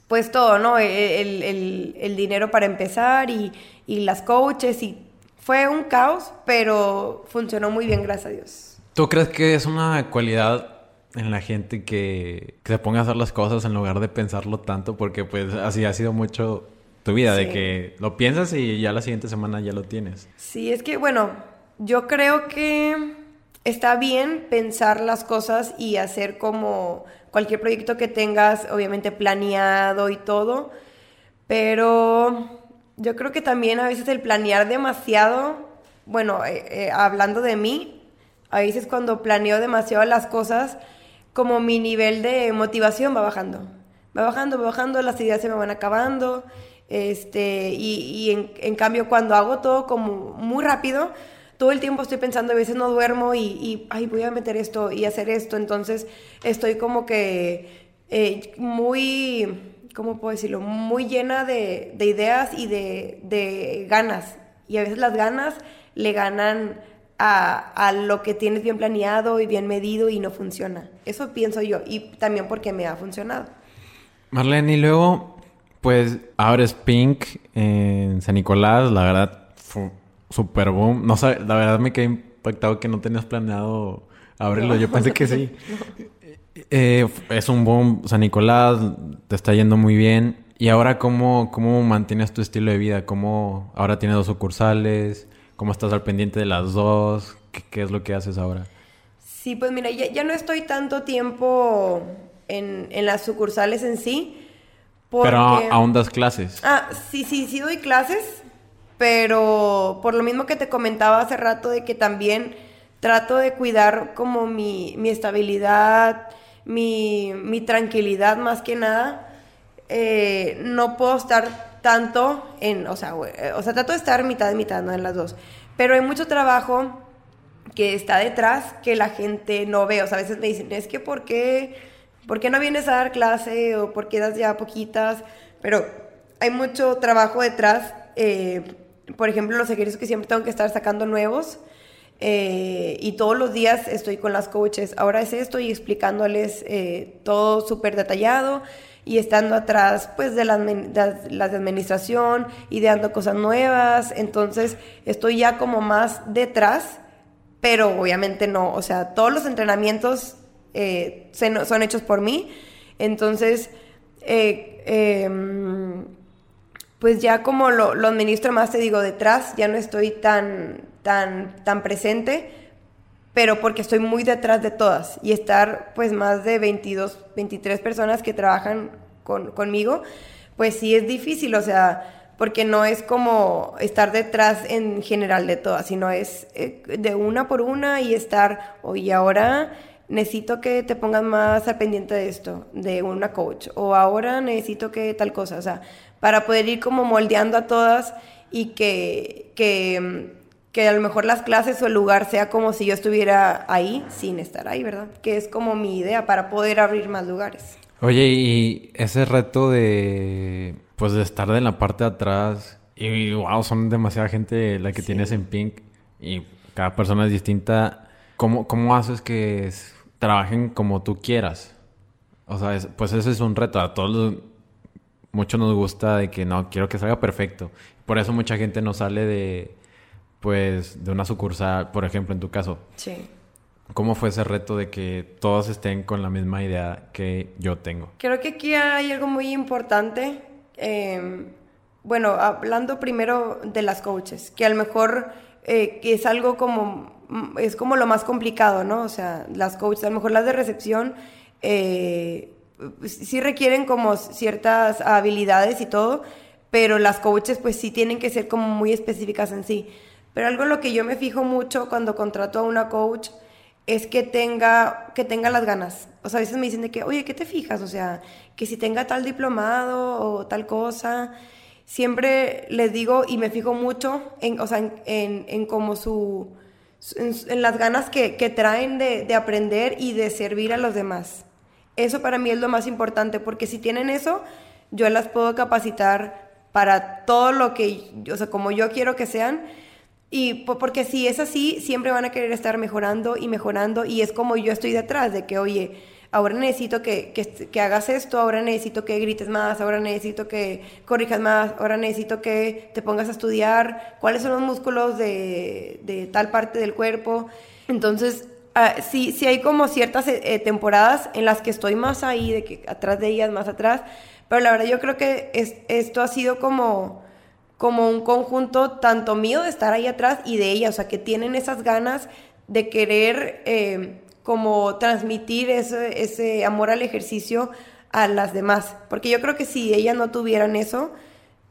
pues todo, ¿no? E, el, dinero para empezar y, y las coaches y fue un caos, pero funcionó muy bien, gracias a Dios. ¿Tú crees que es una cualidad en la gente que, se ponga a hacer las cosas en lugar de pensarlo tanto, porque pues así ha sido mucho tu vida, de que lo piensas y ya la siguiente semana ya lo tienes. Sí, es que bueno, yo creo que está bien pensar las cosas y hacer como cualquier proyecto que tengas, obviamente planeado y todo, pero yo creo que también a veces el planear demasiado, bueno, eh, eh, hablando de mí, a veces cuando planeo demasiado las cosas, como mi nivel de motivación va bajando. Va bajando, va bajando, las ideas se me van acabando. Este, y, en, cambio, cuando hago todo como muy rápido, todo el tiempo estoy pensando, a veces no duermo y, ay, voy a meter esto y hacer esto. Entonces, estoy como que eh, muy, ¿cómo puedo decirlo? Muy llena de, de ideas y de, de ganas. Y a veces las ganas le ganan a, lo que tienes bien planeado y bien medido y no funciona. Eso pienso yo y también porque me ha funcionado. Marlene, y luego, pues abres Pink en San Nicolás, la verdad, super boom. No sé, la verdad me quedé impactado que no tenías planeado abrirlo. yo pensé que sí. Eh, es un boom, San Nicolás, te está yendo muy bien. ¿Y ahora cómo, cómo mantienes tu estilo de vida? ¿Cómo ahora tienes dos sucursales? ¿Cómo estás al pendiente de las dos? ¿Qué, es lo que haces ahora? Sí, pues mira, ya, no estoy tanto tiempo en, las sucursales en sí. Pero aún das clases. Ah, sí, sí, sí doy clases, pero por lo mismo que te comentaba hace rato de que también trato de cuidar como mi, estabilidad, mi, tranquilidad más que nada. Eh, no puedo estar tanto en, o sea, eh, o sea, trato de estar mitad de mitad, no en las dos. Pero hay mucho trabajo que está detrás que la gente no ve. O sea, a veces me dicen, es que ¿por qué, ¿por qué no vienes a dar clase? O ¿por qué das ya poquitas? Pero hay mucho trabajo detrás. Eh, por ejemplo, los ejercicios que siempre tengo que estar sacando nuevos. Eh, y todos los días estoy con las coaches. Ahora es esto y explicándoles todo súper detallado y estando atrás pues de la, de administración, ideando cosas nuevas, entonces estoy ya como más detrás pero obviamente no, o sea, todos los entrenamientos eh, son hechos por mí, entonces, eh, em, pues ya como lo, lo, administro más, te digo, detrás, ya no estoy tan, tan, tan presente, pero porque estoy muy detrás de todas y estar pues más de 22, 23 personas que trabajan con, conmigo, pues sí es difícil, o sea, porque no es como estar detrás en general de todas, sino es eh, de una por una y estar, oye, ahora necesito que te pongas más al pendiente de esto, de una coach, o ahora necesito que tal cosa, o sea, para poder ir como moldeando a todas y que, que, que a lo mejor las clases o el lugar sea como si yo estuviera ahí sin estar ahí, ¿verdad? Que es como mi idea para poder abrir más lugares. Oye, y ese reto de pues de estar en la parte de atrás y wow, son demasiada gente la que tienes en Pink y cada persona es distinta. ¿Cómo, cómo haces que trabajen como tú quieras? O sea, pues ese es un reto. A todos mucho nos gusta de que no, quiero que salga perfecto. Por eso mucha gente no sale de, pues, de una sucursal, por ejemplo, en tu caso. Sí. ¿Cómo fue ese reto de que todos estén con la misma idea que yo tengo? Creo que aquí hay algo muy importante Em, bueno, hablando primero de las coaches, que a lo mejor eh, que es algo como, mm, es como lo más complicado, ¿no? O sea, las coaches, a lo mejor las de recepción, eh, sí requieren como ciertas habilidades y todo, pero las coaches pues sí tienen que ser como muy específicas en sí. Pero algo en lo que yo me fijo mucho cuando contrato a una coach es que tenga, que tenga las ganas. O sea, a veces me dicen de que, oye, ¿qué te fijas? O sea, que si tenga tal diplomado o tal cosa. Siempre les digo y me fijo mucho en, o sea, en, en, como su, en, las ganas que, que traen de, de, aprender y de servir a los demás. Eso para mí es lo más importante, porque si tienen eso, yo las puedo capacitar para todo lo que, o sea, como yo quiero que sean y porque si es así, siempre van a querer estar mejorando y mejorando. Y es como yo estoy detrás de que, oye, ahora necesito que, que, hagas esto, ahora necesito que grites más, ahora necesito que corrijas más, ahora necesito que te pongas a estudiar cuáles son los músculos de, de tal parte del cuerpo. Entonces, uh, sí, hay como ciertas eh, eh, temporadas en las que estoy más ahí, de que atrás de ellas, más atrás. Pero la verdad yo creo que es, esto ha sido como como un conjunto tanto mío de estar ahí atrás y de ella, o sea, que tienen esas ganas de querer eh, como transmitir ese, ese amor al ejercicio a las demás. Porque yo creo que si ellas no tuvieran eso,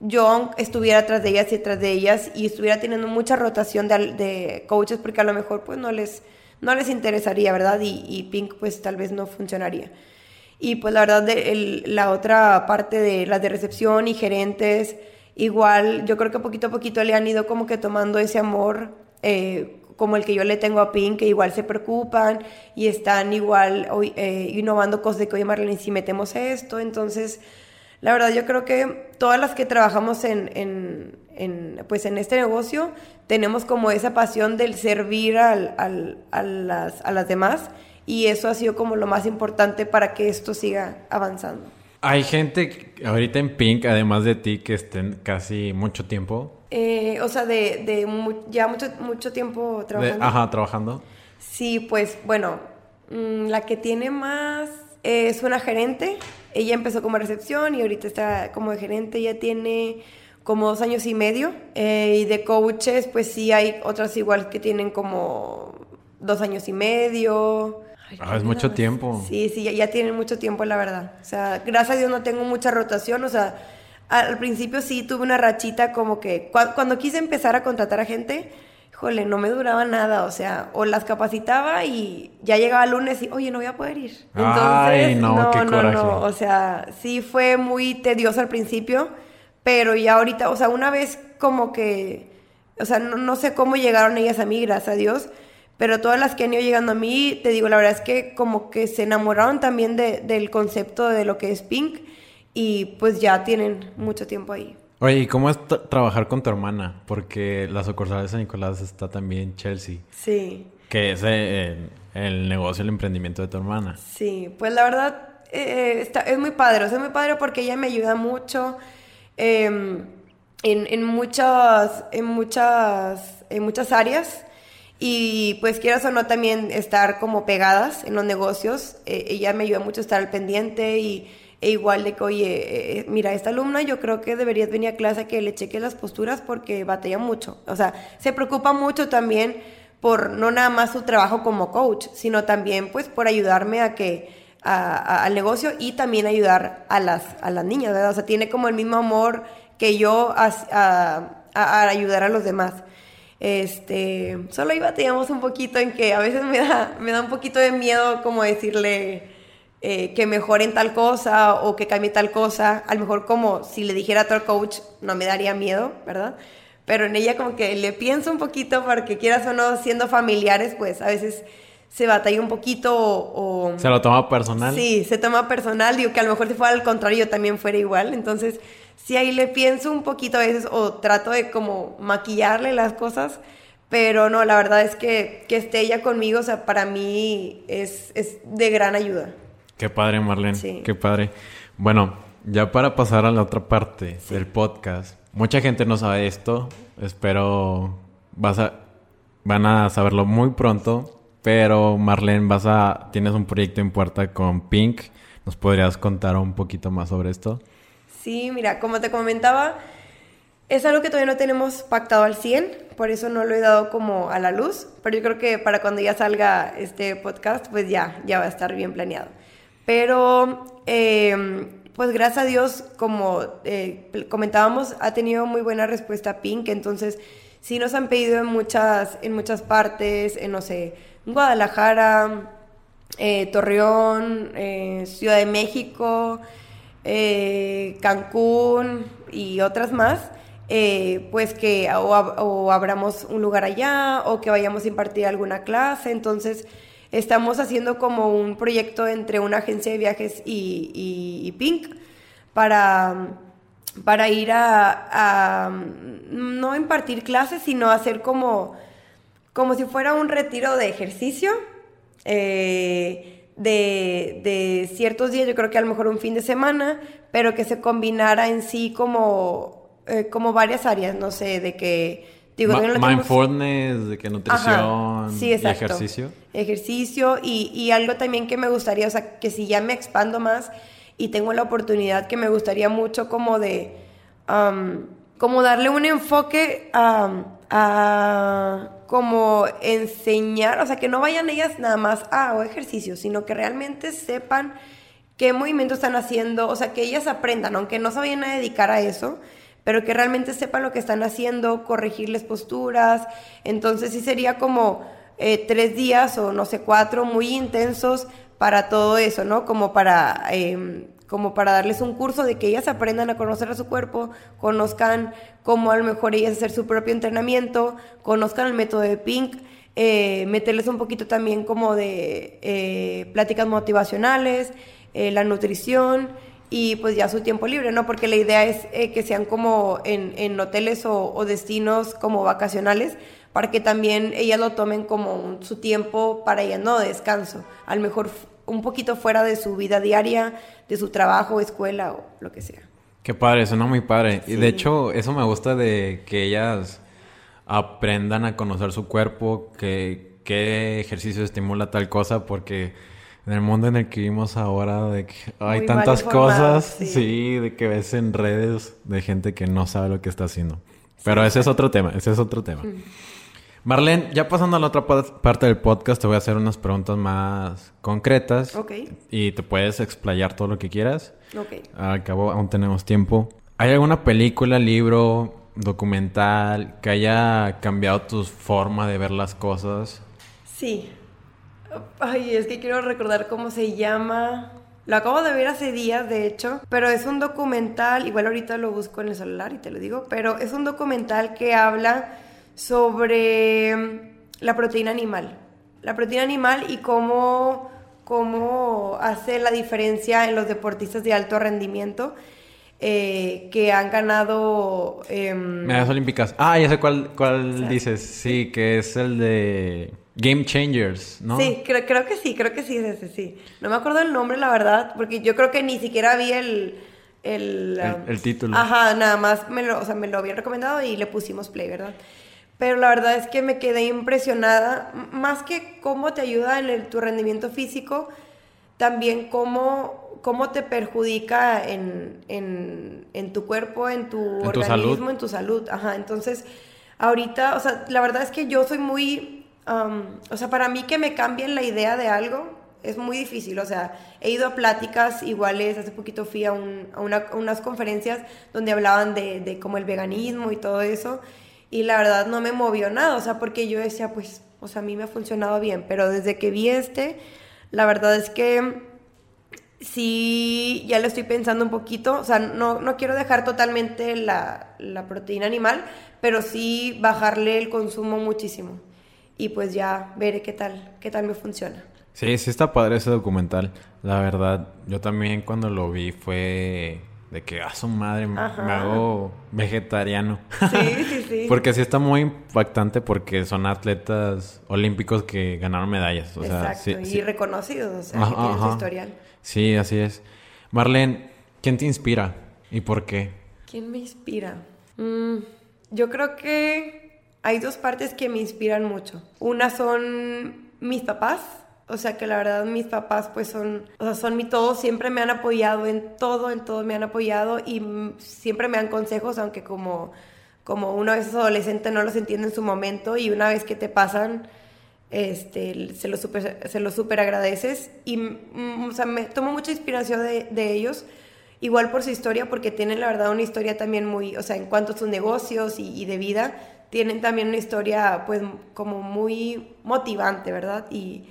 yo estuviera atrás de ellas y atrás de ellas y estuviera teniendo mucha rotación de, de coaches porque a lo mejor pues no les, no les interesaría, ¿verdad? Y, y Pink pues tal vez no funcionaría. Y pues la verdad, de, la otra parte de las de recepción y gerentes, igual yo creo que poquito a poquito le han ido como que tomando ese amor eh, como el que yo le tengo a Pink, que igual se preocupan y están igual eh, innovando cosas de que, oye Marlene, si metemos esto, entonces la verdad yo creo que todas las que trabajamos en, en, en pues en este negocio tenemos como esa pasión del servir al, al, a, las, a las demás y eso ha sido como lo más importante para que esto siga avanzando. Hay gente ahorita en Pink, además de ti, que estén casi mucho tiempo. Eh, o sea, de, de ya mucho, mucho tiempo trabajando. ajá, trabajando. Sí, pues bueno, mm, la que tiene más es una gerente. Ella empezó como recepción y ahorita está como de gerente. Ella tiene como dos años y medio. Eh, y de coaches, pues sí hay otras igual que tienen como dos años y medio ah, es mucho tiempo. Sí, sí, ya, tienen mucho tiempo, la verdad. O sea, gracias a Dios no tengo mucha rotación. O sea, al principio sí tuve una rachita como que cuando, quise empezar a contratar a gente, híjole, no me duraba nada. O sea, o las capacitaba y ya llegaba el lunes y, oye, no voy a poder ir. Entonces, Ay, no, no, qué no, no. O sea, sí fue muy tedioso al principio, pero ya ahorita, o sea, una vez como que, o sea, no, no sé cómo llegaron ellas a mí, gracias a Dios pero todas las que han ido llegando a mí, te digo, la verdad es que como que se enamoraron también de, del concepto de lo que es Pink y pues ya tienen mucho tiempo ahí. Oye, ¿y cómo es trabajar con tu hermana? Porque la sucursal de San Nicolás está también Chelsea. Sí. Que es el, el negocio, el emprendimiento de tu hermana. Sí, pues la verdad eh, está, es muy padre. O sea, es muy padre porque ella me ayuda mucho em, en, en, muchas, en, muchas, en muchas áreas Y pues quieras o no también estar como pegadas en los negocios, eh, ella me ayuda mucho a estar al pendiente y e igual de que, oye, eh, mira, esta alumna yo creo que deberías venir a clase a que le cheques las posturas porque batalla mucho. O sea, se preocupa mucho también por no nada más su trabajo como coach, sino también pues por ayudarme a que al negocio y también ayudar a las, a las niñas, ¿verdad? O sea, tiene como el mismo amor que yo a, ayudar a los demás. Este, solo ahí batallamos un poquito en que a veces me da, me da un poquito de miedo como decirle eh, que mejoren tal cosa o que cambie tal cosa. A lo mejor como si le dijera a otro coach no me daría miedo, ¿verdad? Pero en ella como que le pienso un poquito porque quieras o no, siendo familiares, pues a veces se batalla un poquito o, ¿Se lo toma personal? Sí, se toma personal. Digo que a lo mejor si fuera al contrario también fuera igual. Entonces, sí ahí le pienso un poquito a veces o trato de como maquillarle las cosas. Pero no, la verdad es que, que esté ella conmigo, o sea, para mí es, es de gran ayuda. Qué padre, Marlene. Sí. Qué padre. Bueno, ya para pasar a la otra parte del podcast. Mucha gente no sabe esto. Espero vas a, van a saberlo muy pronto. Pero Marlene, vas a, tienes un proyecto en puerta con Pink. ¿Nos podrías contar un poquito más sobre esto? Sí, mira, como te comentaba, es algo que todavía no tenemos pactado al 100, por eso no lo he dado como a la luz, pero yo creo que para cuando ya salga este podcast, pues ya, ya va a estar bien planeado. Pero, em, pues gracias a Dios, como eh, comentábamos, ha tenido muy buena respuesta Pink, entonces sí nos han pedido en muchas, en muchas partes, en, no sé, Guadalajara, eh, Torreón, eh, Ciudad de México, Cancún y otras más, pues que o, abramos un lugar allá o que vayamos a impartir alguna clase. Entonces, estamos haciendo como un proyecto entre una agencia de viajes y, Pink para, para ir a, no impartir clases, sino hacer como como si fuera un retiro de ejercicio. Eh, de, ciertos días, yo creo que a lo mejor un fin de semana, pero que se combinara en sí como, eh, como varias áreas, no sé, de que... Digo, mindfulness, de que nutrición sí, ejercicio. Ejercicio y, algo también que me gustaría, o sea, que si ya me expando más y tengo la oportunidad que me gustaría mucho como de, como darle un enfoque a como enseñar, o sea, que no vayan ellas nada más a o ejercicio, sino que realmente sepan qué movimientos están haciendo, o sea, que ellas aprendan, aunque no se vayan a dedicar a eso, pero que realmente sepan lo que están haciendo, corregirles posturas. Entonces sí sería como eh, tres días o no sé, cuatro muy intensos para todo eso, ¿no? Como para em, como para darles un curso de que ellas aprendan a conocer a su cuerpo, conozcan cómo a lo mejor ellas hacer su propio entrenamiento, conozcan el método de Pink, eh, meterles un poquito también como de eh, pláticas motivacionales, la nutrición y pues ya su tiempo libre, ¿no? Porque la idea es que sean como en, hoteles o, destinos como vacacionales para que también ellas lo tomen como su tiempo para ellas, no descanso. A lo mejor un poquito fuera de su vida diaria, de su trabajo, escuela o lo que sea. Qué padre, suena muy padre. Y de hecho, eso me gusta de que ellas aprendan a conocer su cuerpo, que qué ejercicio estimula tal cosa, porque en el mundo en el que vivimos ahora, de que hay tantas cosas, sí. de que ves en redes de gente que no sabe lo que está haciendo. Pero ese es otro tema, ese es otro tema. Marlene, ya pasando a la otra parte del podcast, te voy a hacer unas preguntas más concretas. Ok. Y te puedes explayar todo lo que quieras. Ok. Al cabo, aún tenemos tiempo. ¿Hay alguna película, libro, documental que haya cambiado tu forma de ver las cosas? Sí. Ay, es que quiero recordar cómo se llama. Lo acabo de ver hace días, de hecho, pero es un documental, igual ahorita lo busco en el celular y te lo digo, pero es un documental que habla sobre la proteína animal. La proteína animal y cómo, cómo hace la diferencia en los deportistas de alto rendimiento. Eh, que han ganado... Em, Medallas olímpicas. Ah, ya sé cuál, cuál dices. Sí, que es el de Game Changers, ¿no? Sí, creo, creo que sí, creo que sí es ese, sí. No me acuerdo el nombre, la verdad, porque yo creo que ni siquiera vi el... El, el, el título. Ajá, nada más me lo, o sea, me lo habían recomendado y le pusimos play, ¿verdad? pero la verdad es que me quedé impresionada, más que cómo te ayuda en tu rendimiento físico, también cómo, cómo te perjudica en, tu cuerpo, en tu organismo, en tu salud. Ajá, entonces, ahorita, o sea, la verdad es que yo soy muy, o sea, para mí que me cambien la idea de algo, es muy difícil, o sea, he ido a pláticas iguales, hace poquito fui a, unas conferencias donde hablaban de, de el veganismo y todo eso, y la verdad no me movió nada, o sea, porque yo decía, pues, o sea, a mí me ha funcionado bien, pero desde que vi este, la verdad es que sí, ya lo estoy pensando un poquito, o sea, no, no quiero dejar totalmente la, la proteína animal, pero sí bajarle el consumo muchísimo. Y pues ya veré qué tal, qué tal me funciona. Sí, sí está padre ese documental. La verdad, yo también cuando lo vi fue de que, a ah, su madre, me hago vegetariano. Sí, sí, sí. porque sí está muy impactante porque son atletas olímpicos que ganaron medallas. O Exacto, sea, y reconocidos, o sea, que tienen su historial. Sí, así es. Marlene, ¿quién te inspira y por qué? ¿Quién me inspira? Mm, yo creo que hay dos partes que me inspiran mucho. Una son mis papás o sea que la verdad mis papás pues son, o sea, son mi todo, siempre me han apoyado en todo, en todo me han apoyado y siempre me dan consejos, aunque como, como una vez adolescente no los entiende en su momento y una vez que te pasan, este, se lo super, se lo super agradeces y o sea, me tomo mucha inspiración de, de, ellos, igual por su historia, porque tienen la verdad una historia también muy, o sea, en cuanto a sus negocios y, y de vida, tienen también una historia pues como muy motivante, ¿verdad? Y,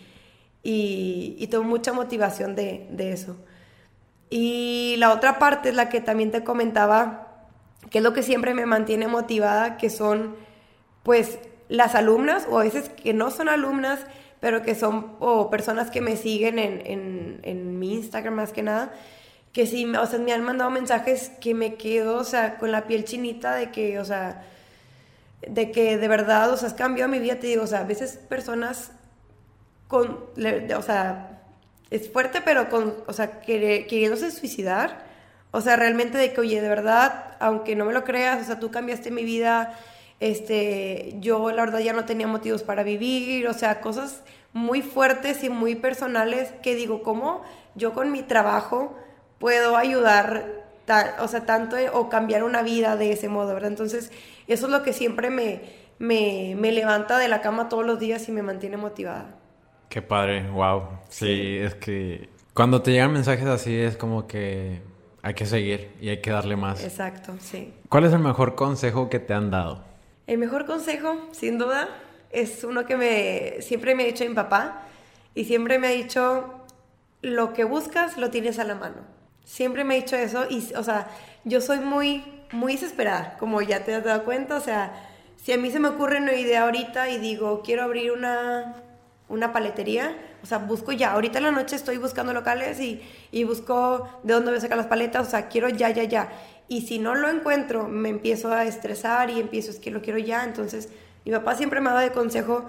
y, tengo mucha motivación de, eso. Y la otra parte es la que también te comentaba, que es lo que siempre me mantiene motivada, que son pues las alumnas o a veces que no son alumnas, pero que son o personas que me siguen en, en, mi Instagram más que nada, que sí, o sea, me han mandado mensajes que me quedo, o sea, con la piel chinita de que, o sea, de que de verdad, o sea, has cambiado mi vida, te digo, o sea, a veces personas con, o sea, es fuerte, pero con, o sea, queriéndose suicidar. O sea, realmente de que, oye, de verdad, aunque no me lo creas, o sea, tú cambiaste mi vida, este, yo la verdad ya no tenía motivos para vivir, o sea, cosas muy fuertes y muy personales que digo, ¿cómo yo con mi trabajo puedo ayudar, o sea, tanto o cambiar una vida de ese modo, ¿verdad? Entonces, eso es lo que siempre me, me, me levanta de la cama todos los días y me mantiene motivada. Qué padre, wow. Sí, es que cuando te llegan mensajes así es como que hay que seguir y hay que darle más. Exacto, sí. ¿Cuál es el mejor consejo que te han dado? El mejor consejo, sin duda, es uno que me siempre me ha dicho mi papá y siempre me ha dicho lo que buscas lo tienes a la mano. Siempre me ha dicho eso y o sea, yo soy muy muy desesperada, como ya te has dado cuenta, o sea, si a mí se me ocurre una idea ahorita y digo, quiero abrir una una paletería, o sea, busco ya, ahorita en la noche estoy buscando locales y, y busco de dónde voy a sacar las paletas, o sea, quiero ya, ya, ya. Y si no lo encuentro, me empiezo a estresar y empiezo, es que lo quiero ya. Entonces, mi papá siempre me ha dado de consejo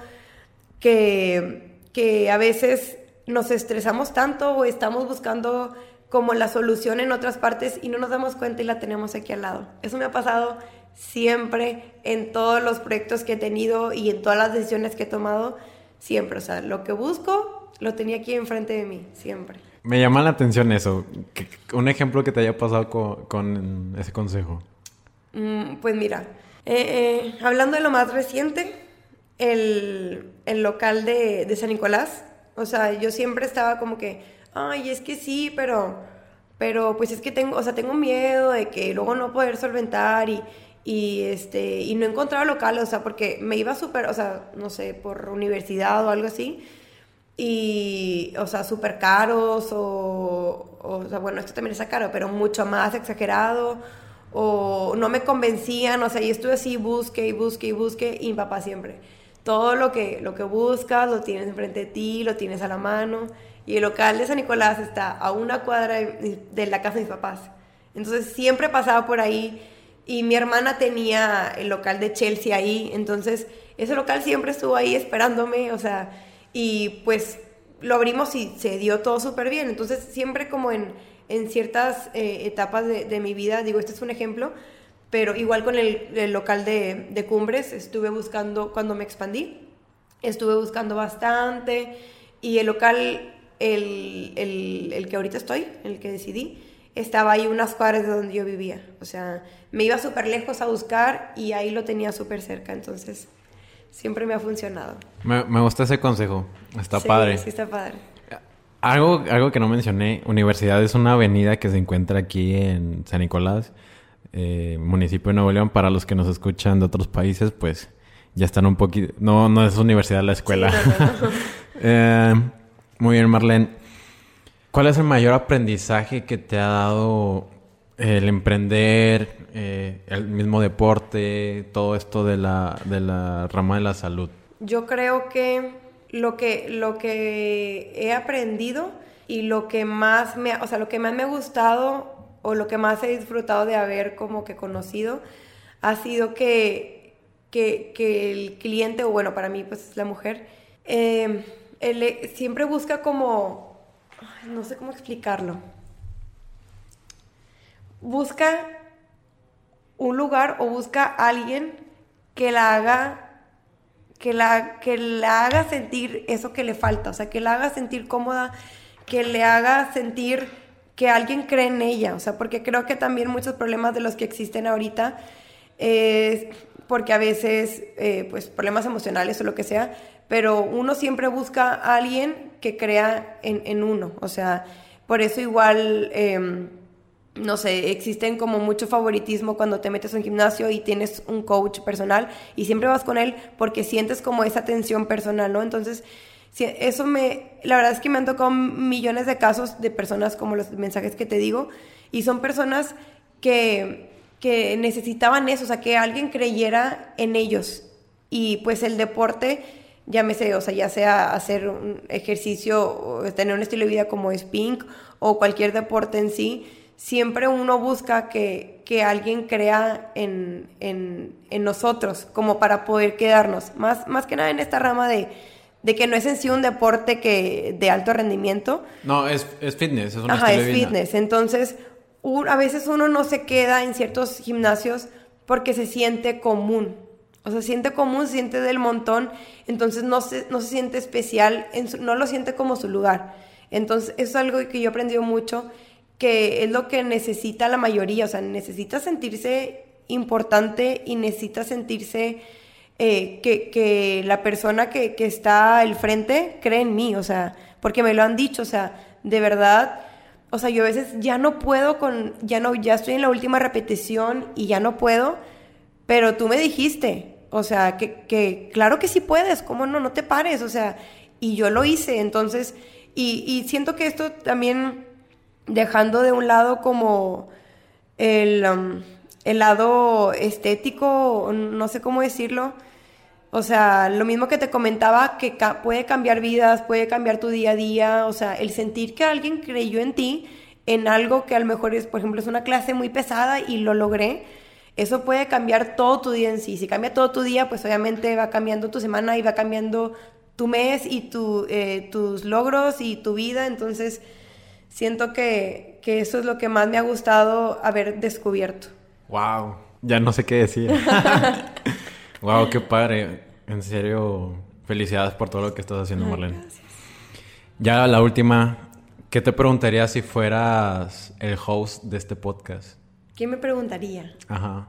que, que a veces nos estresamos tanto o estamos buscando como la solución en otras partes y no nos damos cuenta y la tenemos aquí al lado. Eso me ha pasado siempre en todos los proyectos que he tenido y en todas las decisiones que he tomado siempre. O sea, lo que busco lo tenía aquí enfrente de mí, siempre. Me llama la atención eso. Un ejemplo que te haya pasado con, ese consejo. Mm, pues mira, eh, eh, hablando de lo más reciente, el, local de, de, San Nicolás, o sea, yo siempre estaba como que, ay, es que sí, pero, pero pues es que tengo, o sea, tengo miedo de que luego no poder solventar y, y este y no encontraba locales, o sea, porque me iba súper, o sea, no sé, por universidad o algo así, y, o sea, súper caros, o, o, sea, bueno, esto también está caro, pero mucho más exagerado, o no me convencían, o sea, y estuve así, busque y busque y busque, y mi papá siempre, todo lo que, lo que buscas lo tienes enfrente de ti, lo tienes a la mano, y el local de San Nicolás está a una cuadra de, la casa de mis papás. Entonces siempre pasaba por ahí y mi hermana tenía el local de Chelsea ahí, entonces ese local siempre estuvo ahí esperándome, o sea, y pues lo abrimos y se dio todo súper bien, entonces siempre como en, en ciertas eh, etapas de, de, mi vida, digo, este es un ejemplo, pero igual con el, local de, de, Cumbres, estuve buscando, cuando me expandí, estuve buscando bastante y el local, el, el, el que ahorita estoy, el que decidí, estaba ahí unas cuadras de donde yo vivía. O sea, me iba súper lejos a buscar y ahí lo tenía súper cerca. Entonces, siempre me ha funcionado. Me, me gusta ese consejo. Está padre. Sí, está padre. Algo, algo que no mencioné, Universidad es una avenida que se encuentra aquí en San Nicolás, eh, municipio de Nuevo León. Para los que nos escuchan de otros países, pues ya están un poquito... No, no es universidad la escuela. Eh, muy bien, Marlene. ¿Cuál es el mayor aprendizaje que te ha dado el emprender, eh, el mismo deporte, todo esto de la, de la rama de la salud? Yo creo que lo que, lo que he aprendido y lo que más me, o sea, lo que más me ha gustado o lo que más he disfrutado de haber como que conocido ha sido que, que, el cliente, o bueno, para mí pues la mujer, eh, él siempre busca como, no sé cómo explicarlo, busca un lugar o busca alguien que la haga que la, que la haga sentir eso que le falta, o sea, que la haga sentir cómoda, que le haga sentir que alguien cree en ella, o sea, porque creo que también muchos problemas de los que existen ahorita es porque a veces, eh, pues, problemas emocionales o lo que sea, pero uno siempre busca a alguien que crea en, uno, o sea, por eso igual... Em, no sé, existen como mucho favoritismo cuando te metes a un gimnasio y tienes un coach personal y siempre vas con él porque sientes como esa tensión personal, ¿no? Entonces, eso me, la verdad es que me han tocado millones de casos de personas como los mensajes que te digo y son personas que, que necesitaban eso, o sea, que alguien creyera en ellos y pues el deporte llámese, o sea, ya sea hacer un ejercicio, tener un estilo de vida como es Pink o cualquier deporte en sí, siempre uno busca que, que alguien crea en, en, en, nosotros, como para poder quedarnos. Más, más que nada en esta rama de, de que no es en sí un deporte que, de alto rendimiento. No, es, es fitness, es una Ajá, es fitness. Entonces, a veces uno no se queda en ciertos gimnasios porque se siente común. O sea, se siente común, siente del montón, entonces no se, no se siente especial, no lo siente como su lugar. Entonces, eso es algo que yo he aprendido mucho que es lo que necesita la mayoría, o sea, necesita sentirse importante y necesita sentirse eh, que, la persona que, está al frente cree en mí, o sea, porque me lo han dicho, o sea, de verdad, o sea, yo a veces ya no puedo con, ya no, ya estoy en la última repetición y ya no puedo, pero tú me dijiste, o sea, que, que claro que sí puedes, ¿cómo no? No te pares, o sea, y yo lo hice, entonces, y, y siento que esto también dejando de un lado como el, um, el lado estético, no sé cómo decirlo. O sea, lo mismo que te comentaba, que puede cambiar vidas, puede cambiar tu día a día. O sea, el sentir que alguien creyó en ti, en algo que a lo mejor es, por ejemplo, es una clase muy pesada y lo logré, eso puede cambiar todo tu día en sí. Si cambia todo tu día, pues obviamente va cambiando tu semana y va cambiando tu mes y tu, eh, tus logros y tu vida. Entonces, siento que, que eso es lo que más me ha gustado haber descubierto. Wow, ya no sé qué decir. wow, qué padre. En serio, felicidades por todo lo que estás haciendo, Marlene. Gracias. Ya la última, ¿qué te preguntaría si fueras el host de este podcast? ¿Qué me preguntaría? Ajá.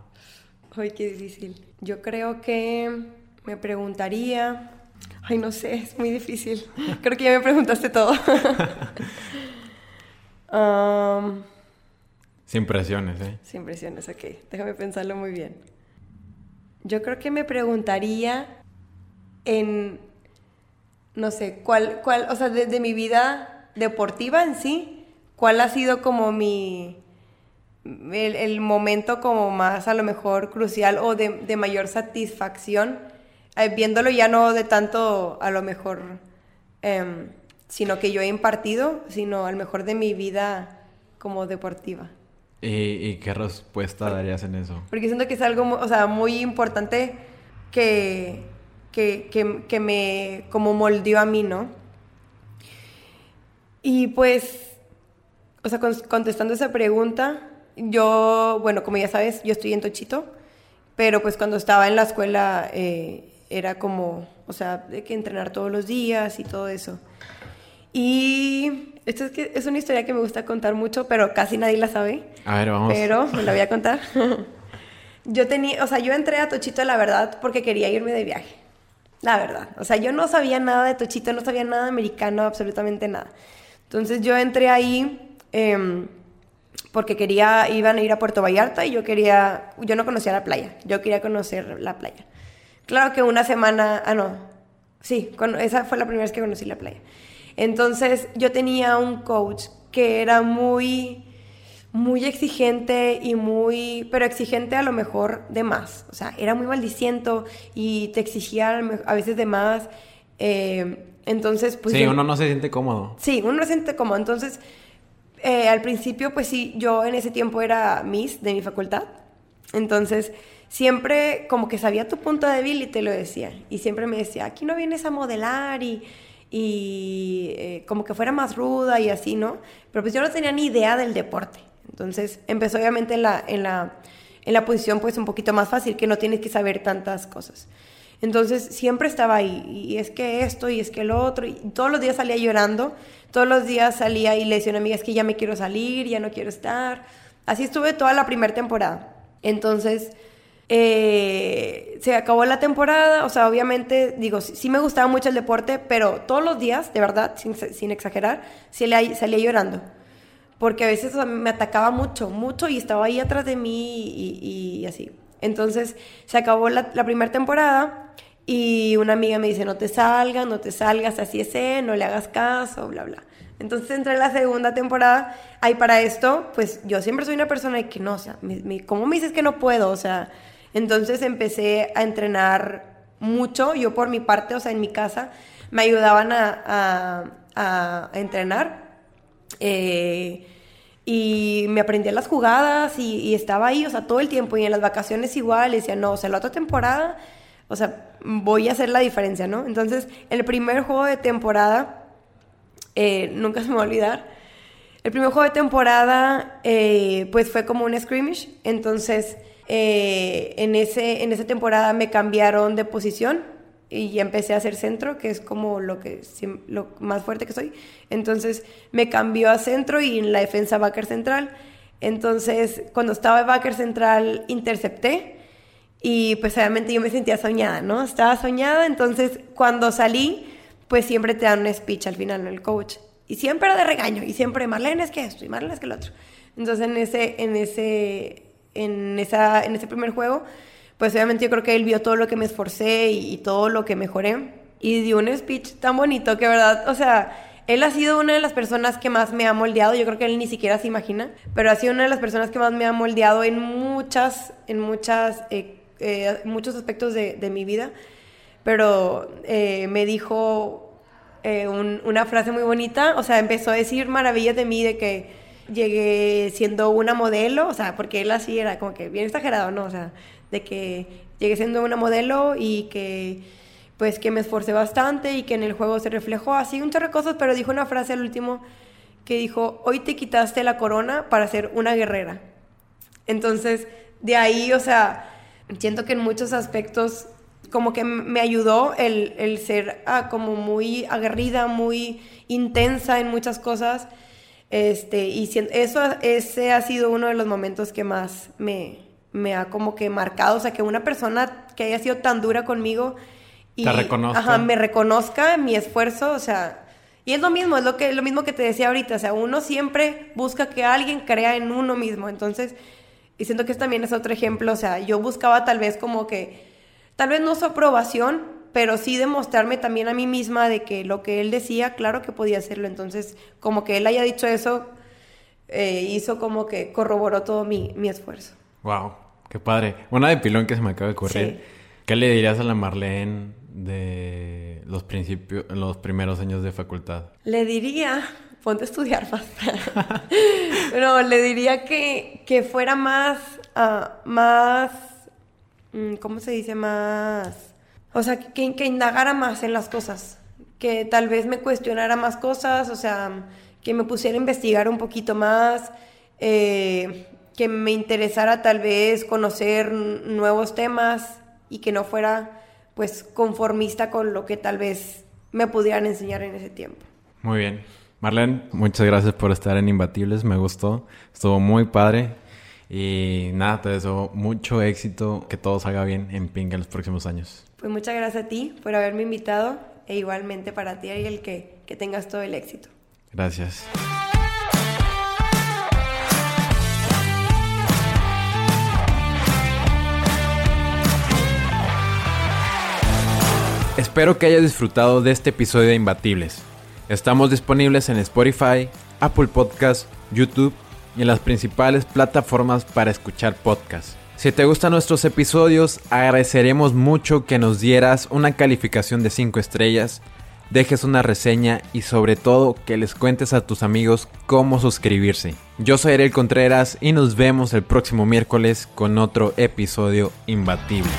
Ay, qué difícil. Yo creo que me preguntaría... Ay, no sé, es muy difícil. Creo que ya me preguntaste todo. Sin presiones, ¿eh? Sin presiones, ok. Déjame pensarlo muy bien. Yo creo que me preguntaría en, no sé, cuál, cuál, o sea, de, mi vida deportiva en sí, cuál ha sido como mi, el, momento como más a lo mejor crucial o de, mayor satisfacción, eh, viéndolo ya no de tanto a lo mejor... Em, sino que yo he impartido, sino al mejor de mi vida como deportiva. ¿Y, qué respuesta darías en eso? Porque siento que es algo, o sea, muy importante que, que, que, me como moldeó a mí, ¿no? Y pues, o sea, contestando esa pregunta, yo, bueno, como ya sabes, yo estoy en Tochito, pero pues cuando estaba en la escuela eh, era como, o sea, de que entrenar todos los días y todo eso. Y esto es, que es una historia que me gusta contar mucho, pero casi nadie la sabe. A ver, vamos. Pero me la voy a contar. yo tenía, o sea, yo entré a Tochito, la verdad, porque quería irme de viaje. La verdad. O sea, yo no sabía nada de Tochito, no sabía nada americano, absolutamente nada. Entonces yo entré ahí em, porque quería, iban a ir a Puerto Vallarta y yo quería, yo no conocía la playa, yo quería conocer la playa. Claro que una semana, ah, no, sí, esa fue la primera vez que conocí la playa. Entonces yo tenía un coach que era muy, muy exigente y muy, pero exigente a lo mejor de más. O sea, era muy maldiciento y te exigía a veces de más. Eh, entonces, pues... Sí, uno no se siente cómodo. Sí, uno no se siente cómodo. Entonces, eh, al principio, pues sí, yo en ese tiempo era Miss de mi facultad. Entonces, siempre como que sabía tu punto débil y te lo decía. Y siempre me decía, aquí no vienes a modelar y y eh, como que fuera más ruda y así, ¿no? Pero pues yo no tenía ni idea del deporte. Entonces empezó obviamente en la, en la, en la posición pues un poquito más fácil, que no tienes que saber tantas cosas. Entonces siempre estaba ahí, y es que esto, y es que lo otro, y todos los días salía llorando, todos los días salía y le decía a una amiga, es que ya me quiero salir, ya no quiero estar. Así estuve toda la primera temporada. Entonces, eh, se acabó la temporada, o sea, obviamente, digo, sí, me gustaba mucho el deporte, pero todos los días, de verdad, sin, exagerar, salía, salía llorando. Porque a veces me atacaba mucho, mucho y estaba ahí atrás de mí y, así. Entonces, se acabó la, primera temporada y una amiga me dice, no te salgas, no te salgas, así es, no le hagas caso, bla, bla. Entonces entré en la segunda temporada. Ahí para esto, pues yo siempre soy una persona que no, o sea, ¿cómo me dices que no puedo? O sea, entonces empecé a entrenar mucho, yo por mi parte, o sea, en mi casa, me ayudaban a, entrenar. Eh, y me aprendí las jugadas y, estaba ahí, o sea, todo el tiempo. Y en las vacaciones igual, decía, no, o sea, la otra temporada, o sea, voy a hacer la diferencia, ¿no? Entonces, el primer juego de temporada, eh, nunca se me va a olvidar, el primer juego de temporada, eh, pues fue como un scrimmage, entonces eh, en, ese, en esa temporada me cambiaron de posición y empecé a hacer centro, que es como lo, que, lo más fuerte que soy. Entonces me cambió a centro y en la defensa backer central. Entonces, cuando estaba en backer central, intercepté y pues obviamente yo me sentía soñada, ¿no? Estaba soñada, entonces cuando salí, pues siempre te dan un speech al final, ¿no? El coach. Y siempre de regaño, y siempre, Marlene es que esto, y Marlene es que lo otro. Entonces en ese, en ese en, esa, en ese primer juego, pues obviamente yo creo que él vio todo lo que me esforcé y, todo lo que mejoré y dio un speech tan bonito que, verdad, o sea, él ha sido una de las personas que más me ha moldeado, yo creo que él ni siquiera se imagina, pero ha sido una de las personas que más me ha moldeado en muchas, en muchas, eh, eh, muchos aspectos de, mi vida, pero eh, me dijo una frase muy bonita, o sea, empezó a decir maravillas de mí, de que llegué siendo una modelo, o sea, porque él así era como que bien exagerado, ¿no? O sea, de que llegué siendo una modelo y que pues que me esforcé bastante y que en el juego se reflejó así un chorro de cosas, pero dijo una frase al último que dijo, hoy te quitaste la corona para ser una guerrera. Entonces, de ahí, o sea, siento que en muchos aspectos como que me ayudó el, el ser ah, como muy aguerrida, muy intensa en muchas cosas este, y eso, ese ha sido uno de los momentos que más me, me ha como que marcado. O sea, que una persona que haya sido tan dura conmigo y Ajá, me reconozca mi esfuerzo, o sea, y es lo mismo, es lo que lo mismo que te decía ahorita, o sea, uno siempre busca que alguien crea en uno mismo. Entonces, y siento que también es otro ejemplo, o sea, yo buscaba tal vez como que tal vez no su aprobación, pero sí demostrarme también a mí misma de que lo que él decía, claro que podía hacerlo. Entonces, como que él haya dicho eso, eh, hizo como que corroboró todo mi, mi, esfuerzo. Wow, qué padre. Una de pilón que se me acaba de ocurrir. ¿Qué le dirías a la Marlene de los principios, los primeros años de facultad? Le diría, ponte a estudiar más. no, le diría que, que fuera más, uh, más, mm, ¿cómo se dice? Más o sea, que, que indagara más en las cosas, que tal vez me cuestionara más cosas, o sea, que me pusiera a investigar un poquito más, eh, que me interesara tal vez conocer nuevos temas y que no fuera pues conformista con lo que tal vez me pudieran enseñar en ese tiempo. Muy bien. Marlene, muchas gracias por estar en Imbatibles, me gustó, estuvo muy padre y nada, te deseo mucho éxito, que todo salga bien en Ping en los próximos años. Pues muchas gracias a ti por haberme invitado e igualmente para ti, Ariel, que, que tengas todo el éxito. Gracias. Espero que hayas disfrutado de este episodio de Imbatibles. Estamos disponibles en Spotify, Apple Podcasts, YouTube y en las principales plataformas para escuchar podcasts. Si te gustan nuestros episodios, agradeceremos mucho que nos dieras una calificación de 5 estrellas, dejes una reseña y sobre todo que les cuentes a tus amigos cómo suscribirse. Yo soy Ariel Contreras y nos vemos el próximo miércoles con otro episodio imbatible.